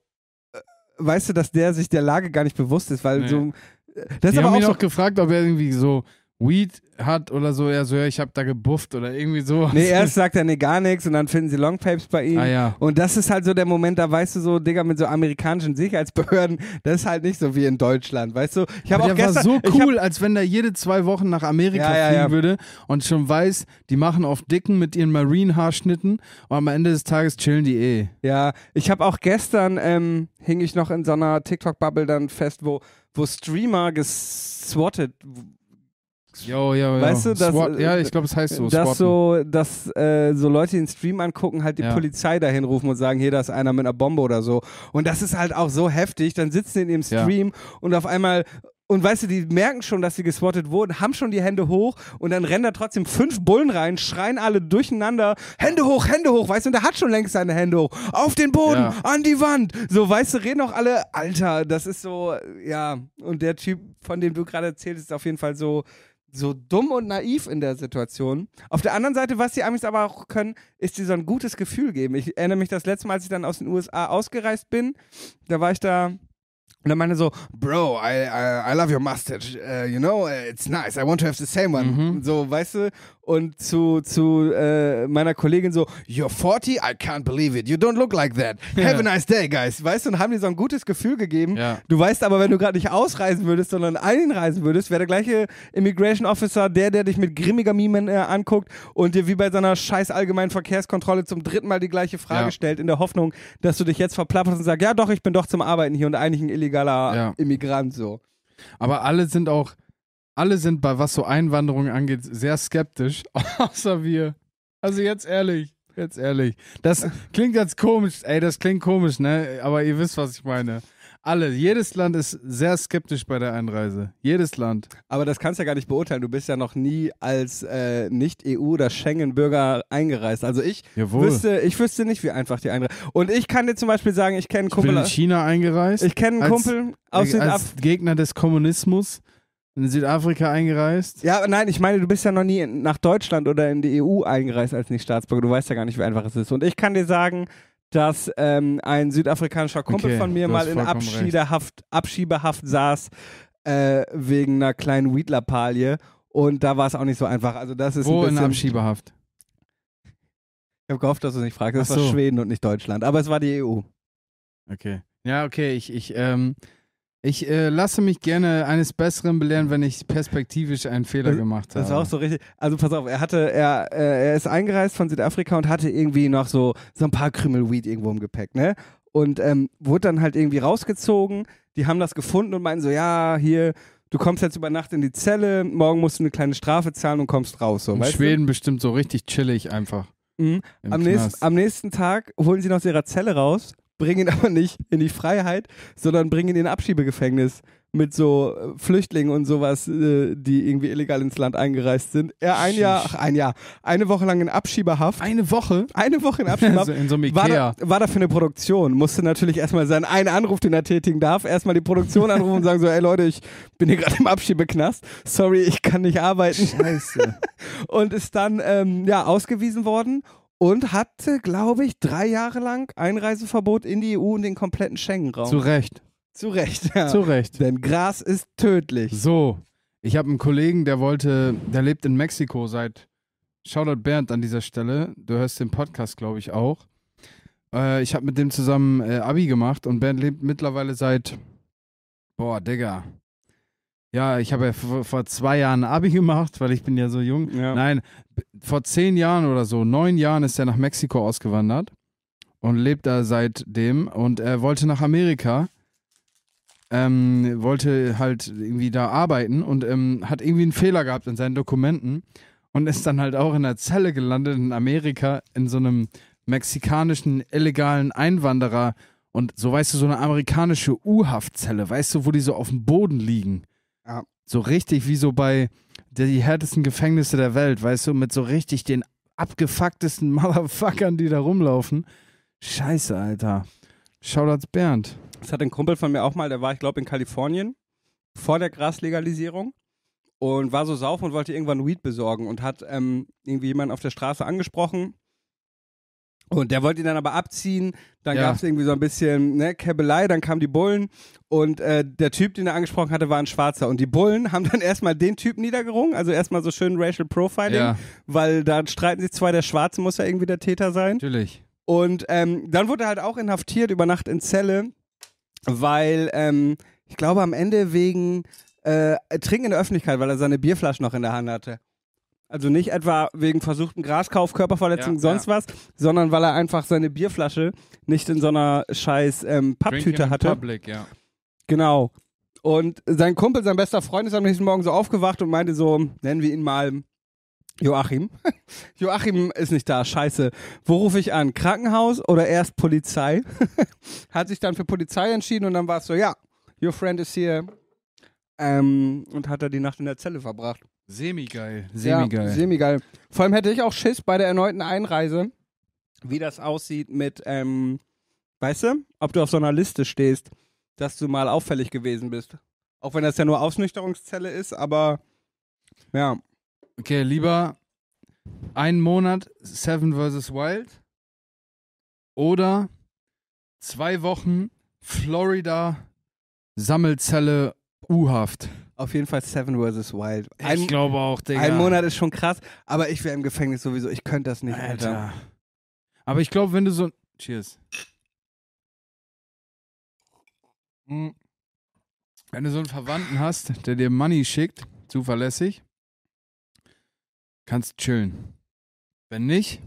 äh, weißt du, dass der sich der Lage gar nicht bewusst ist, weil Nee. so. äh, Das ist Die aber haben auch ihn so, auch gefragt, ob er irgendwie so Weed hat oder so. Er so, ja, ich hab da gebufft oder irgendwie so. Nee, erst sagt er nee gar nichts und dann finden sie Longpapes bei ihm. Ah ja. Und das ist halt so der Moment, da weißt du so, Digga, mit so amerikanischen Sicherheitsbehörden, das ist halt nicht so wie in Deutschland, weißt du? Ich habe auch gestern, war so ich hab, cool, als wenn der jede zwei Wochen nach Amerika Ja, fliegen ja. würde und schon weiß, die machen auf Dicken mit ihren Marine-Haarschnitten und am Ende des Tages chillen die eh. ja, ich habe auch gestern, ähm, hing ich noch in so einer TikTok-Bubble dann fest, wo, wo Streamer geswattet, Jo, jo, jo. Weißt du, das- SWAT, ja, ich glaube, es heißt so. dass so, dass äh, so Leute, den Stream angucken, halt die Ja. Polizei dahin rufen und sagen, hier, da ist einer mit einer Bombe oder so. Und das ist halt auch so heftig. Dann sitzen die in dem Ja. Stream und auf einmal und weißt du, die merken schon, dass sie gespottet wurden, haben schon die Hände hoch und dann rennen da trotzdem fünf Bullen rein, schreien alle durcheinander, Hände hoch, Hände hoch, weißt du, und der hat schon längst seine Hände hoch, auf den Boden, Ja. an die Wand. So, weißt du, reden auch alle, Alter, das ist so, ja, und der Typ, von dem du gerade erzählst, ist auf jeden Fall so, so dumm und naiv in der Situation. Auf der anderen Seite, was die Amis aber auch können, ist dir so ein gutes Gefühl geben. Ich erinnere mich das letzte Mal, als ich dann aus den USA ausgereist bin, da war ich da und er meinte so, Bro, I, I, I love your mustache. Uh, you know, it's nice. I want to have the same one. Mhm. So, weißt du? Und zu, zu äh, meiner Kollegin so, You're 40? I can't believe it. You don't look like that. Have a nice day, guys. Weißt du? Und haben dir so ein gutes Gefühl gegeben. Ja. Du weißt aber, wenn du gerade nicht ausreisen würdest, sondern einreisen würdest, wäre der gleiche Immigration Officer der, der dich mit grimmiger Mime äh, anguckt und dir wie bei so einer scheiß allgemeinen Verkehrskontrolle zum dritten Mal die gleiche Frage Ja. stellt, in der Hoffnung, dass du dich jetzt verplapperst und sagst, ja doch, ich bin doch zum Arbeiten hier und eigentlich ein illegaler Ja. Immigrant so. Aber alle sind auch, alle sind bei was so Einwanderung angeht, sehr skeptisch, außer wir. Also jetzt ehrlich, jetzt ehrlich. Das klingt jetzt komisch, ey, das klingt komisch, ne? Aber ihr wisst, was ich meine. Alle, jedes Land ist sehr skeptisch bei der Einreise. Jedes Land. Aber das kannst du ja gar nicht beurteilen. Du bist ja noch nie als äh, Nicht-EU- oder Schengen-Bürger eingereist. Also ich Jawohl. wüsste, ich wüsste nicht, wie einfach die Einreise. Und ich kann dir zum Beispiel sagen, ich kenne einen ich bin Kumpel. in China eingereist. Ich kenne einen als- Kumpel aus als Südafrika. Gegner des Kommunismus in Südafrika eingereist. Ja, nein, ich meine, du bist ja noch nie nach Deutschland oder in die EU eingereist als Nicht-Staatsbürger. Du weißt ja gar nicht, wie einfach es ist. Und ich kann dir sagen, dass ähm, ein südafrikanischer Kumpel Okay, von mir mal in Abschiebehaft, Abschiebehaft saß äh, wegen einer kleinen Weedlappalie. Und da war es auch nicht so einfach. Also das ist Wo ein in Abschiebehaft? Ich habe gehofft, dass du es nicht fragst. Das Ach war so. Schweden und nicht Deutschland. Aber es war die EU. Okay. Ja, okay, ich, ich, ähm, ich äh, lasse mich gerne eines Besseren belehren, wenn ich perspektivisch einen Fehler Das- gemacht habe. Das war auch so richtig. Also pass auf, er hatte, er, äh, er ist eingereist von Südafrika und hatte irgendwie noch so, so ein paar Krümel Weed irgendwo im Gepäck, ne? Und ähm, wurde dann halt irgendwie rausgezogen. Die haben das gefunden und meinten so, ja, hier, du kommst jetzt über Nacht in die Zelle, morgen musst du eine kleine Strafe zahlen und kommst raus. So, In Schweden bestimmt so richtig chillig einfach. Du? Mhm. Am, nächsten, am nächsten Tag holen sie ihn aus ihrer Zelle raus, bringen ihn aber nicht in die Freiheit, sondern bringen ihn in ein Abschiebegefängnis mit so äh, Flüchtlingen und sowas, äh, die irgendwie illegal ins Land eingereist sind. Er ein Jahr, ach ein Jahr, eine Woche lang in Abschiebehaft. Eine Woche? Eine Woche in Abschiebehaft. In so einem War Ikea. da, war da für eine Produktion. Musste natürlich erstmal seinen einen Anruf, den er tätigen darf, erstmal die Produktion anrufen und sagen so, ey Leute, ich bin hier gerade im Abschiebeknast. Sorry, ich kann nicht arbeiten. Scheiße. Und ist dann, ähm, ja, ausgewiesen worden. Und hatte, glaube ich, drei Jahre lang Einreiseverbot in die EU und den kompletten Schengen-Raum. Zu Recht. Zu Recht, ja. Zu Recht. Denn Gras ist tödlich. So, ich habe einen Kollegen, der wollte, der lebt in Mexiko seit, Shoutout Bernd an dieser Stelle, du hörst den Podcast, glaube ich, auch. Äh, ich habe mit dem zusammen äh, Abi gemacht und Bernd lebt mittlerweile seit, boah, Digga. Ja, ich habe ja vor, zwei Jahren Abi gemacht, weil ich bin ja so jung. Ja. Nein, vor zehn Jahren oder so, neun Jahren ist er nach Mexiko ausgewandert und lebt da seitdem und er wollte nach Amerika, ähm, wollte halt irgendwie da arbeiten und ähm, hat irgendwie einen Fehler gehabt in seinen Dokumenten und ist dann halt auch in der Zelle gelandet in Amerika in so einem mexikanischen illegalen Einwanderer und so weißt du, so eine amerikanische U-Haftzelle, weißt du, wo die so auf dem Boden liegen. Ja. So richtig wie so bei die härtesten Gefängnisse der Welt, weißt du, mit so richtig den abgefucktesten Motherfuckern, die da rumlaufen. Scheiße, Alter. Shoutouts Bernd. Das hat ein Kumpel von mir auch mal, der war, ich glaube, in Kalifornien vor der Graslegalisierung und war so saufen und wollte irgendwann Weed besorgen und hat ähm, irgendwie jemanden auf der Straße angesprochen. Und der wollte ihn dann aber abziehen. Dann Ja. gab es irgendwie so ein bisschen ne, Käbelei, dann kamen die Bullen und äh, der Typ, den er angesprochen hatte, war ein Schwarzer. Und die Bullen haben dann erstmal den Typ niedergerungen, also erstmal so schön Racial Profiling, Ja, weil da streiten sich zwei, der Schwarze muss ja irgendwie der Täter sein. natürlich. Und ähm, dann wurde er halt auch inhaftiert über Nacht in Zelle, weil ähm, ich glaube am Ende wegen äh, Trinken in der Öffentlichkeit, weil er seine Bierflasche noch in der Hand hatte. Also nicht etwa wegen versuchten Graskauf, Körperverletzung, Ja, sonst was, sondern weil er einfach seine Bierflasche nicht in so einer scheiß ähm, Papptüte hatte. Public, ja. Genau. Und sein Kumpel, sein bester Freund, ist am nächsten Morgen so aufgewacht und meinte so, nennen wir ihn mal Joachim. Joachim ist nicht da, scheiße. Wo rufe ich an? Krankenhaus oder erst Polizei? Hat sich dann für Polizei entschieden und dann war es so, ja, your friend is here. Ähm, und hat er die Nacht in der Zelle verbracht. Semi-geil. Ja, Semi-geil. semi-geil. Vor allem hätte ich auch Schiss bei der erneuten Einreise, wie das aussieht mit, ähm, weißt du, ob du auf so einer Liste stehst, dass du mal auffällig gewesen bist. Auch wenn das ja nur Ausnüchterungszelle ist, aber ja. okay, lieber einen Monat Seven vs. Wild oder zwei Wochen Florida Sammelzelle U-Haft. Auf jeden Fall Seven vs. Wild. ich Ein, glaube auch, Digga. ein Monat ist schon krass, aber ich wäre im Gefängnis sowieso. Ich könnte das nicht, Alter. Alter. Aber ich glaube, wenn du so. Cheers. Mm. Wenn du so einen Verwandten hast, der dir Money schickt, zuverlässig, kannst chillen. Wenn nicht,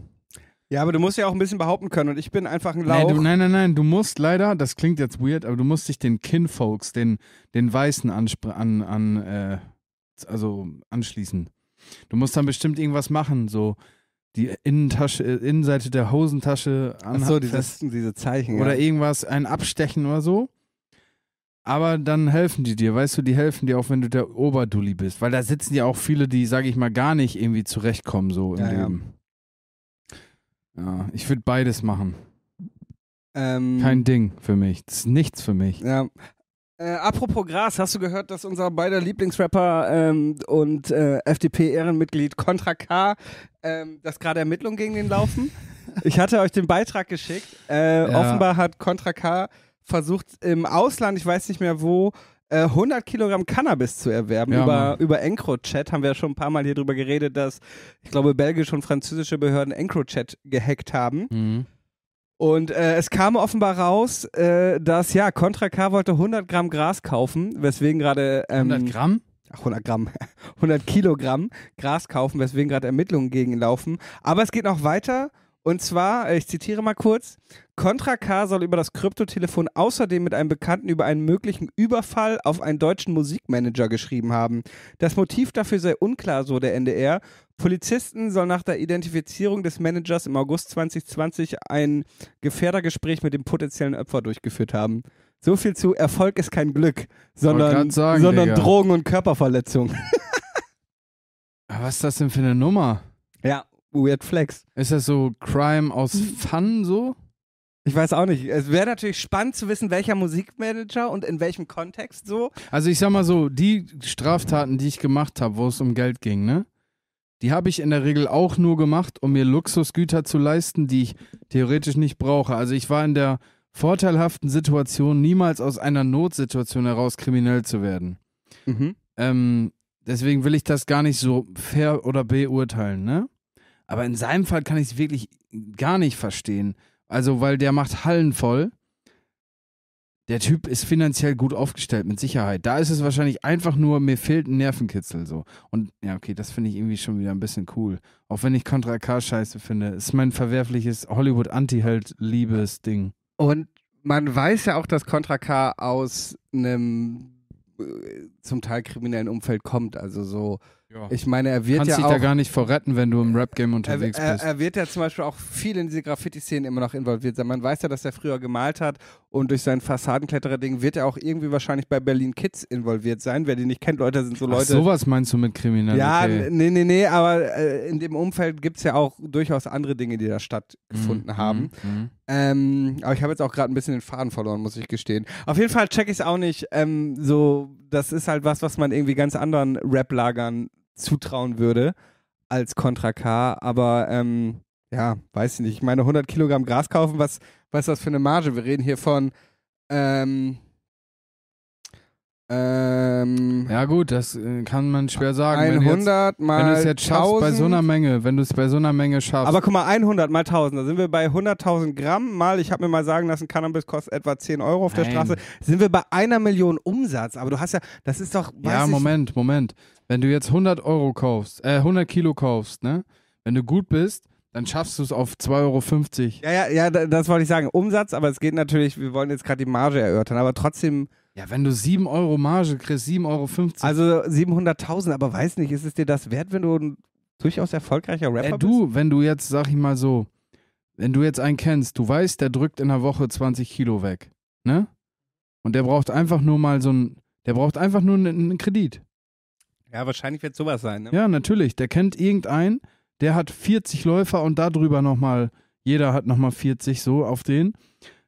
Ja, aber du musst ja auch ein bisschen behaupten können und ich bin einfach ein nee, Lauch. du, nein, nein, nein, du musst leider, das klingt jetzt weird, aber du musst dich den Kinfolks, den, den Weißen anspr- an, an äh, also anschließen. Du musst dann bestimmt irgendwas machen, so die Innentasche, äh, Innenseite der Hosentasche Ach so, anha- dieses, diese Zeichen. oder ja. irgendwas, ein Abstechen oder so. Aber dann helfen die dir, weißt du, die helfen dir auch, wenn du der Oberdulli bist. Weil da sitzen ja auch viele, die, sage ich mal, gar nicht irgendwie zurechtkommen so im ja. Leben. Ja, ich würde beides machen. ähm, Kein Ding für mich. Das ist nichts für mich. Ja. Äh, apropos Gras, hast du gehört, dass unser beider Lieblingsrapper ähm, und äh, FDP-Ehrenmitglied Contra K, ähm, dass gerade Ermittlungen gegen den laufen? ich hatte euch den Beitrag geschickt. Äh, Ja. Offenbar hat Contra K versucht im Ausland, ich weiß nicht mehr wo, 100 Kilogramm Cannabis zu erwerben. Ja, über Mann. über EncroChat haben wir ja schon ein paar Mal hier drüber geredet, dass ich glaube belgische und französische Behörden EncroChat gehackt haben. Mhm. Und äh, es kam offenbar raus, äh, dass ja, Contra K wollte 100 Gramm Gras kaufen, weswegen gerade ähm, 100 Gramm? ach, 100 Gramm, 100 Kilogramm Gras kaufen, weswegen gerade Ermittlungen gegen ihn laufen. Aber es geht noch weiter. Und zwar, äh, ich zitiere mal kurz, Contra K soll über das Kryptotelefon außerdem mit einem Bekannten über einen möglichen Überfall auf einen deutschen Musikmanager geschrieben haben. Das Motiv dafür sei unklar, so der NDR. Polizisten sollen nach der Identifizierung des Managers im August 2020 ein Gefährdergespräch mit dem potenziellen Opfer durchgeführt haben. So viel zu Erfolg ist kein Glück, sondern, sagen, sondern Digga. Drogen und Körperverletzung. Was ist das denn für eine Nummer? ja, weird flex. Ist das so Crime aus Hm. Fun so? Ich weiß auch nicht. Es wäre natürlich spannend zu wissen, welcher Musikmanager und in welchem Kontext so. Also ich sag mal so, die Straftaten, die ich gemacht habe, wo es um Geld ging, ne? Die habe ich in der Regel auch nur gemacht, um mir Luxusgüter zu leisten, die ich theoretisch nicht brauche. Also ich war in der vorteilhaften Situation, niemals aus einer Notsituation heraus kriminell zu werden. Mhm. Ähm, deswegen will ich das gar nicht so fair oder beurteilen, ne? Aber in seinem Fall kann ich es wirklich gar nicht verstehen. Also, weil der macht Hallen voll. Der Typ ist finanziell gut aufgestellt, mit Sicherheit. Da ist es wahrscheinlich einfach nur, mir fehlt ein Nervenkitzel so. Und ja, okay, das finde ich irgendwie schon wieder ein bisschen cool. Auch wenn ich Contra K scheiße finde. Ist mein verwerfliches Hollywood-Anti-Held-Liebes-Ding. Und man weiß ja auch, dass Contra K aus einem äh, zum Teil kriminellen Umfeld kommt. Also so, ich meine, er wird Kannst ja dich auch. da gar nicht vor retten, wenn du im Rap-Game er, unterwegs er, bist. er wird ja zum Beispiel auch viel in diese Graffiti-Szenen immer noch involviert sein. Man weiß ja, dass er früher gemalt hat und durch sein Fassadenkletterer-Ding wird er auch irgendwie wahrscheinlich bei Berlin Kids involviert sein. Wer die nicht kennt, Leute, sind so Ach, Leute. sowas meinst du mit Kriminalität? Ja, nee, nee, nee, aber äh, in dem Umfeld gibt es ja auch durchaus andere Dinge, die da stattgefunden Mhm, haben. mhm. Ähm, aber ich habe jetzt auch gerade ein bisschen den Faden verloren, muss ich gestehen. Auf jeden Fall check ich es auch nicht. Ähm, so, das ist halt was, was man irgendwie ganz anderen Rap-Lagern zutrauen würde als Contra K. Aber ähm, ja, weiß ich nicht. Ich meine, 100 Kilogramm Gras kaufen, was, was ist das für eine Marge? Wir reden hier von ähm, ähm, Ja gut, das äh, kann man schwer sagen. Wenn du jetzt, 100 mal wenn du es jetzt schaffst 1000. bei so einer Menge, wenn du es bei so einer Menge schaffst. Aber guck mal, 100 mal 1000, da sind wir bei 100.000 Gramm mal, ich habe mir mal sagen lassen, Cannabis kostet etwa 10 Euro auf der Nein. Straße, sind wir bei einer Million Umsatz. Aber du hast ja, das ist doch, ja, Moment, Moment. Wenn du jetzt 100 Euro kaufst, äh, 100 Kilo kaufst, ne? Wenn du gut bist, dann schaffst du es auf 2,50 Euro. Ja, ja, ja, da- das wollte ich sagen. Umsatz, aber es geht natürlich, wir wollen jetzt gerade die Marge erörtern, aber trotzdem, Ja, wenn du 7 Euro Marge kriegst, 7,50 Euro. also 700.000, aber weiß nicht, ist es dir das wert, wenn du ein durchaus erfolgreicher Rapper äh, du, wenn du jetzt, sag ich mal so, wenn du jetzt einen kennst, du weißt, der drückt in der Woche 20 Kilo weg, ne? Und der braucht einfach nur mal so ein, der braucht einfach nur einen, Kredit. bist? Ja, wahrscheinlich wird sowas sein, ne? Ja, natürlich. Der kennt irgendeinen, der hat 40 Läufer und darüber nochmal, jeder hat nochmal 40 so auf den.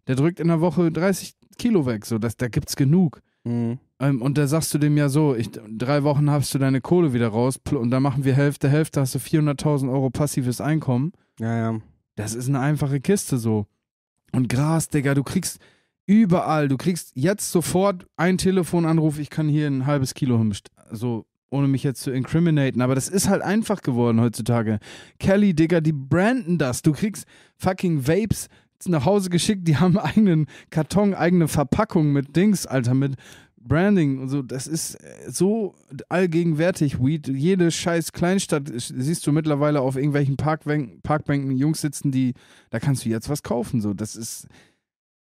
Der drückt in der Woche 30 Kilo weg, so, das, da gibt's genug. Mhm. Ähm, und da sagst du dem ja so, ich, drei Wochen hast du deine Kohle wieder raus und dann machen wir Hälfte, Hälfte, hast du 400.000 Euro passives Einkommen. Ja, ja. Das ist eine einfache Kiste so. Und Gras, Digga, du kriegst überall, du kriegst jetzt sofort einen Telefonanruf, ich kann hier ein halbes Kilo hinbest- so ohne mich jetzt zu incriminaten, aber das ist halt einfach geworden heutzutage. Kelly, Digga, die branden das. Du kriegst fucking Vapes nach Hause geschickt, die haben eigenen Karton, eigene Verpackung mit Dings, Alter, mit Branding und so. Das ist äh, so allgegenwärtig, Weed. Jede scheiß Kleinstadt ist- siehst du mittlerweile auf irgendwelchen Parkbänken, Parkbänken Jungs sitzen, die, da kannst du jetzt was kaufen. So, das ist,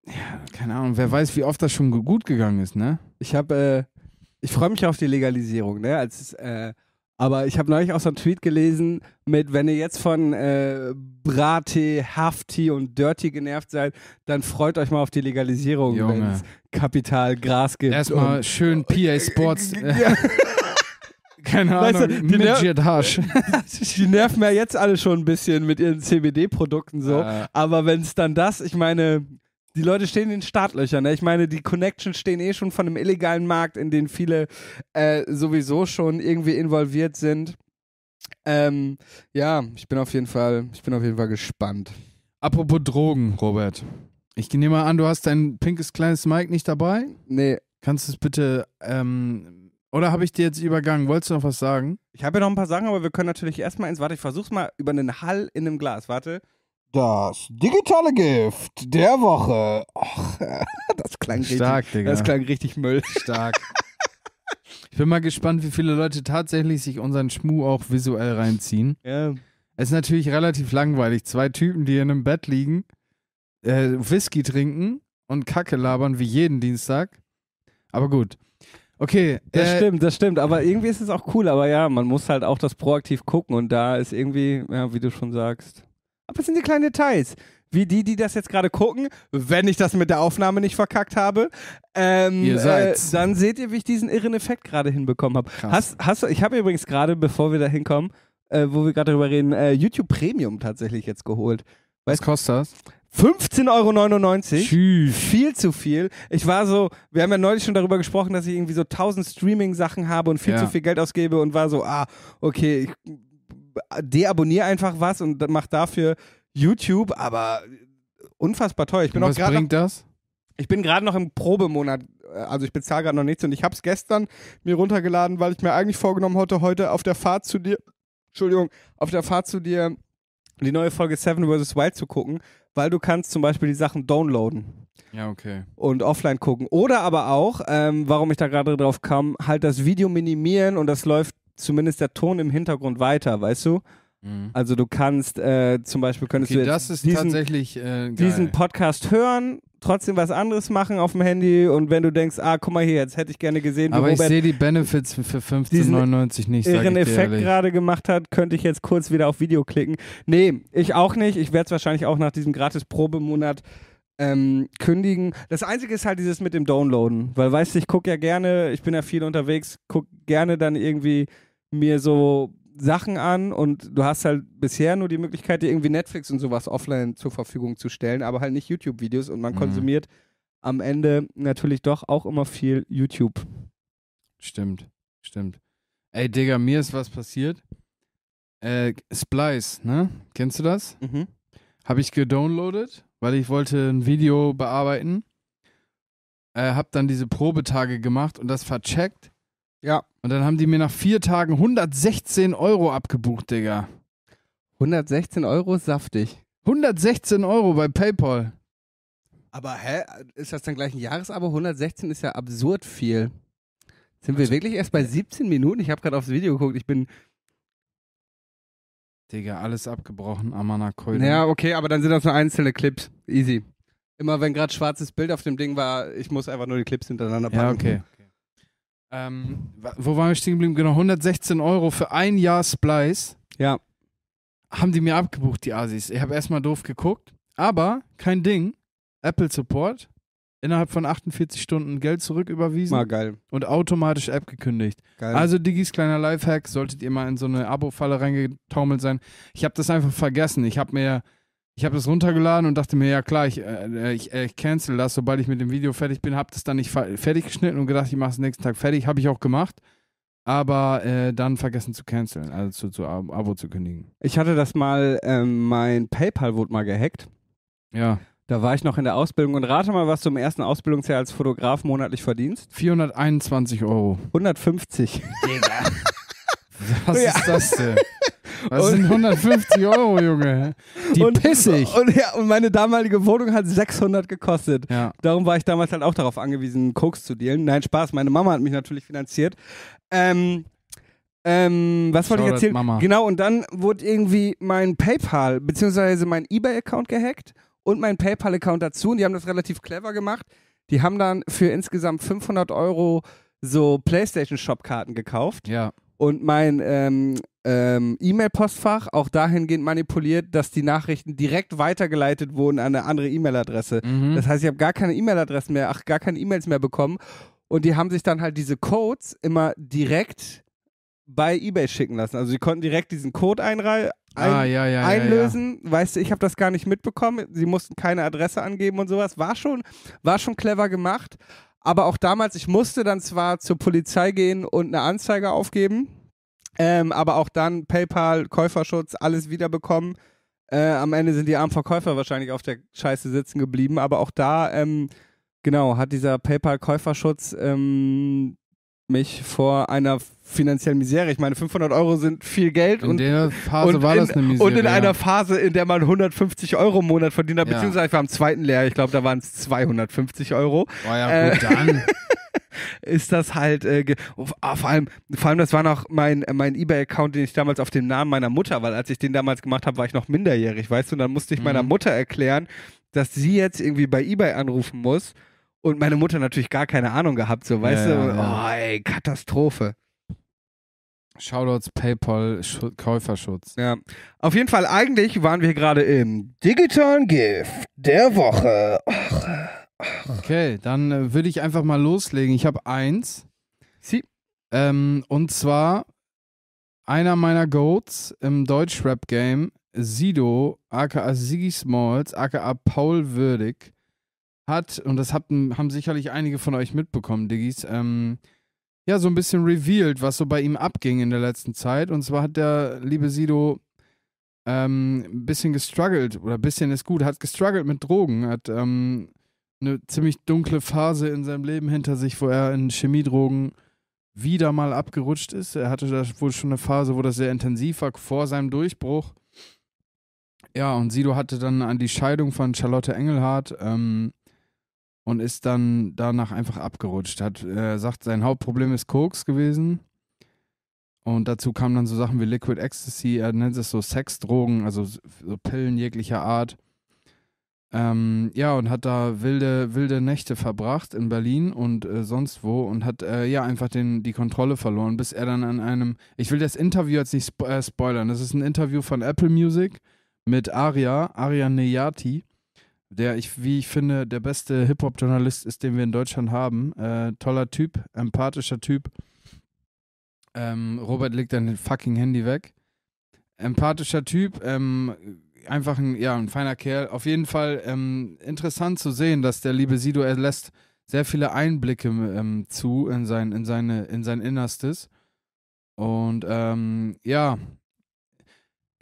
ja, keine Ahnung, wer weiß, wie oft das schon gut gegangen ist, ne? Ich habe, äh, ich freue mich auf die Legalisierung, ne? Als, äh, aber ich habe neulich auch so einen Tweet gelesen mit, wenn ihr jetzt von äh, Brattee, Hafti und Dirty genervt seid, dann freut euch mal auf die Legalisierung, wenn es Kapital Gras gibt. Erstmal schön PA Sports. Ja, keine Weißt du, Ahnung, die Ner- Midget Hasch. die nerven ja jetzt alle schon ein bisschen mit ihren CBD-Produkten so. Äh, Aber wenn es dann das, ich meine, die Leute stehen in den Startlöchern. Ne? Ich meine, die Connections stehen eh schon von einem illegalen Markt, in den viele äh, sowieso schon irgendwie involviert sind. Ähm, ja, ich bin auf jeden Fall, ich bin auf jeden Fall gespannt. apropos Drogen, Robert. Ich nehme mal an, du hast dein pinkes kleines Mike nicht dabei. Nee, Kannst du es bitte, ähm, oder habe ich dir jetzt übergangen? Wolltest du noch was sagen? ich habe ja noch ein paar Sachen, aber wir können natürlich erstmal ins, warte, ich versuch's mal über einen Hall in einem Glas, warte. Das digitale Gift der Woche. Och, das klang Stark, richtig, Digga. das klang richtig Müll. Stark. Ich bin mal gespannt, wie viele Leute tatsächlich sich unseren Schmuh auch visuell reinziehen. Ja. Es ist natürlich relativ langweilig. Zwei Typen, die in einem Bett liegen, äh, Whisky trinken und Kacke labern wie jeden Dienstag. Aber gut. Okay. Das äh, stimmt, das stimmt. Aber irgendwie ist es auch cool. Aber ja, man muss halt auch das proaktiv gucken. Und da ist irgendwie, ja, wie du schon sagst. Aber es sind die kleinen Details. Wie die, die das jetzt gerade gucken, wenn ich das mit der Aufnahme nicht verkackt habe, ähm, Ihr äh, seid's. dann seht ihr, wie ich diesen irren Effekt gerade hinbekommen habe. Krass. Hast, hast du, ich habe übrigens gerade, bevor wir da hinkommen, äh, wo wir gerade drüber reden, äh, YouTube Premium tatsächlich jetzt geholt. Was kostet das? 15,99 Euro. Tschüss. Viel zu viel. Ich war so, wir haben ja neulich schon darüber gesprochen, dass ich irgendwie so 1000 Streaming-Sachen habe und viel Ja. zu viel Geld ausgebe und war so, ah, okay, ich deabonnier einfach was und mach dafür YouTube, aber unfassbar teuer. Ich bin Und auch was gerade noch, bringt das? ich bin gerade noch im Probemonat, äh, also ich bezahle gerade noch nichts und ich habe es gestern mir runtergeladen, weil ich mir eigentlich vorgenommen hatte, heute auf der Fahrt zu dir, Entschuldigung, auf der Fahrt zu dir die neue Folge Seven vs. Wild zu gucken, weil du kannst zum Beispiel die Sachen downloaden Ja, okay. und offline gucken. Oder aber auch, ähm, warum ich da gerade drauf kam, halt das Video minimieren und das läuft zumindest der Ton im Hintergrund weiter, weißt du? Mhm. Also du kannst äh, zum Beispiel könntest Okay, du jetzt das ist diesen, tatsächlich äh, diesen Podcast hören, trotzdem was anderes machen auf dem Handy und wenn du denkst, ah, guck mal hier, jetzt hätte ich gerne gesehen, wie Aber ich Robert sehe die Benefits für für 15,99 nicht, sag ihren ich dir Effekt gerade gemacht hat, könnte ich jetzt kurz wieder auf Video klicken. Nee, ich auch nicht. Ich werde es wahrscheinlich auch nach diesem gratis Probemonat ähm, kündigen. Das Einzige ist halt dieses mit dem Downloaden, weil weißt du, ich gucke ja gerne, ich bin ja viel unterwegs, gucke gerne dann irgendwie mir so Sachen an und du hast halt bisher nur die Möglichkeit, dir irgendwie Netflix und sowas offline zur Verfügung zu stellen, aber halt nicht YouTube-Videos und man Mhm. konsumiert am Ende natürlich doch auch immer viel YouTube. Stimmt, stimmt. Ey, Digga, mir ist was passiert. Äh, Splice, ne? Kennst du das? Mhm. Habe ich gedownloadet, weil ich wollte ein Video bearbeiten. Äh, hab dann diese Probetage gemacht und das vercheckt. Ja. Und dann haben die mir nach vier Tagen 116 Euro abgebucht, Digga. 116 Euro saftig. 116 Euro bei PayPal. Aber hä, ist das dann gleich ein Jahresabo? 116 ist ja absurd viel. Sind wir Also- wirklich erst bei 17 Minuten? Ich habe gerade aufs Video geguckt. Ich bin. Digga, alles abgebrochen, Amana Keule. Ja, okay, aber dann sind das nur einzelne Clips. Easy. Immer wenn gerade schwarzes Bild auf dem Ding war, ich muss einfach nur die Clips hintereinander packen. Ja, okay. Ähm, wa- wo waren wir stehen geblieben? Genau, 116 Euro für ein Jahr Splice Ja. haben die mir abgebucht, die Asis. Ich habe erstmal doof geguckt, aber kein Ding. Apple Support, innerhalb von 48 Stunden Geld zurücküberwiesen Mal geil. und automatisch App gekündigt. Geil. Also Diggis kleiner Lifehack, solltet ihr mal in so eine Abo-Falle reingetaumelt sein. Ich habe das einfach vergessen. Ich habe mir, ich habe das runtergeladen und dachte mir, ja klar, ich, äh, ich, äh, ich cancel das, sobald ich mit dem Video fertig bin. Habe das dann nicht fertig geschnitten und gedacht, ich mache es nächsten Tag fertig. Habe ich auch gemacht. Aber äh, dann vergessen zu canceln, also zu, zu Abo, Abo zu kündigen. ich hatte das mal, ähm, mein PayPal wurde mal gehackt. Ja. Da war ich noch in der Ausbildung und rate mal, was du im ersten Ausbildungsjahr als Fotograf monatlich verdienst. 421 Euro. 150. Was Ja. ist das denn? Was Und- sind 150 Euro, Junge? Die und, pissig. Und, ja, und meine damalige Wohnung hat 600 gekostet. Ja. Darum war ich damals halt auch darauf angewiesen, Koks zu dealen. Nein, Spaß, meine Mama hat mich natürlich finanziert. Ähm, ähm, was wollte ich erzählen? Mama. Genau, und dann wurde irgendwie mein PayPal bzw. mein eBay-Account gehackt und mein PayPal-Account dazu. Und die haben das relativ clever gemacht. Die haben dann für insgesamt 500 Euro so PlayStation-Shop-Karten gekauft Ja. und mein ähm, ähm, E-Mail-Postfach auch dahingehend manipuliert, dass die Nachrichten direkt weitergeleitet wurden an eine andere E-Mail-Adresse. Mhm. Das heißt, ich habe gar keine E-Mail-Adressen mehr, ach, gar keine E-Mails mehr bekommen. Und die haben sich dann halt diese Codes immer direkt bei eBay schicken lassen. Also sie konnten direkt diesen Code ein ah, ja, ja, ja, einlösen. Weißt du, ich habe das gar nicht mitbekommen. Sie mussten keine Adresse angeben und sowas. War schon, war schon clever gemacht. Aber auch damals, ich musste dann zwar zur Polizei gehen und eine Anzeige aufgeben, ähm, aber auch dann PayPal, Käuferschutz, alles wiederbekommen. Äh, am Ende sind die armen Verkäufer wahrscheinlich auf der Scheiße sitzen geblieben, aber auch da, ähm, genau, hat dieser PayPal-Käuferschutz ähm, mich vor einer finanziellen Misere. Ich meine, 500 Euro sind viel Geld. In und der Phase und war in, das eine Misere. Und in ja. einer Phase, in der man 150 Euro im Monat verdient hat, Ja. beziehungsweise ich war im zweiten Lehrjahr, ich glaube, da waren es 250 Euro, Oh ja, gut, dann. ist das halt, äh, oh, ah, vor allem, vor allem, das war noch mein, äh, mein Ebay-Account, den ich damals auf dem Namen meiner Mutter, weil als ich den damals gemacht habe, war ich noch minderjährig, weißt du, und dann musste ich meiner Mhm. Mutter erklären, dass sie jetzt irgendwie bei Ebay anrufen muss und meine Mutter natürlich gar keine Ahnung gehabt, so, weißt Ja, du, ja. oh ey, Katastrophe. Shoutouts PayPal Schu Käuferschutz. Ja. Auf jeden Fall, eigentlich waren wir gerade im digitalen Gift der Woche. Okay, dann äh, würde ich einfach mal loslegen. Ich habe eins. Sie. Ähm, und zwar einer meiner Goats im Deutschrap-Game, Sido, aka Siggy Smalls, aka Paul Würdig, hat, und das hatten, haben sicherlich einige von euch mitbekommen, Diggis, ähm, ja, so ein bisschen revealed, was so bei ihm abging in der letzten Zeit. Und zwar hat der liebe Sido ähm, ein bisschen gestruggelt, oder ein bisschen ist gut, hat gestruggelt mit Drogen, hat ähm, eine ziemlich dunkle Phase in seinem Leben hinter sich, wo er in Chemiedrogen wieder mal abgerutscht ist. Er hatte da wohl schon eine Phase, wo das sehr intensiv war, vor seinem Durchbruch. Ja, und Sido hatte dann an die Scheidung von Charlotte Engelhardt ähm, und ist dann danach einfach abgerutscht. Hat, er sagt, sein Hauptproblem ist Koks gewesen. Und dazu kamen dann so Sachen wie Liquid Ecstasy, er nennt es so Sexdrogen, also so Pillen jeglicher Art. Ähm, ja, und hat da wilde, wilde Nächte verbracht in Berlin und äh, sonst wo und hat äh, ja einfach den, die Kontrolle verloren, bis er dann an einem, ich will das Interview jetzt nicht spo äh, spoilern, das ist ein Interview von Apple Music mit Aria, Aria Neyati, der ich, wie ich finde, der beste Hip-Hop-Journalist ist, den wir in Deutschland haben. Äh, toller Typ, empathischer Typ. Ähm, Robert legt dann fucking Handy weg. Empathischer Typ, ähm, einfach ein, ja, ein feiner Kerl. Auf jeden Fall ähm, interessant zu sehen, dass der liebe Sido, er lässt sehr viele Einblicke ähm, zu in sein, in, seine, in sein Innerstes. Und ähm, ja,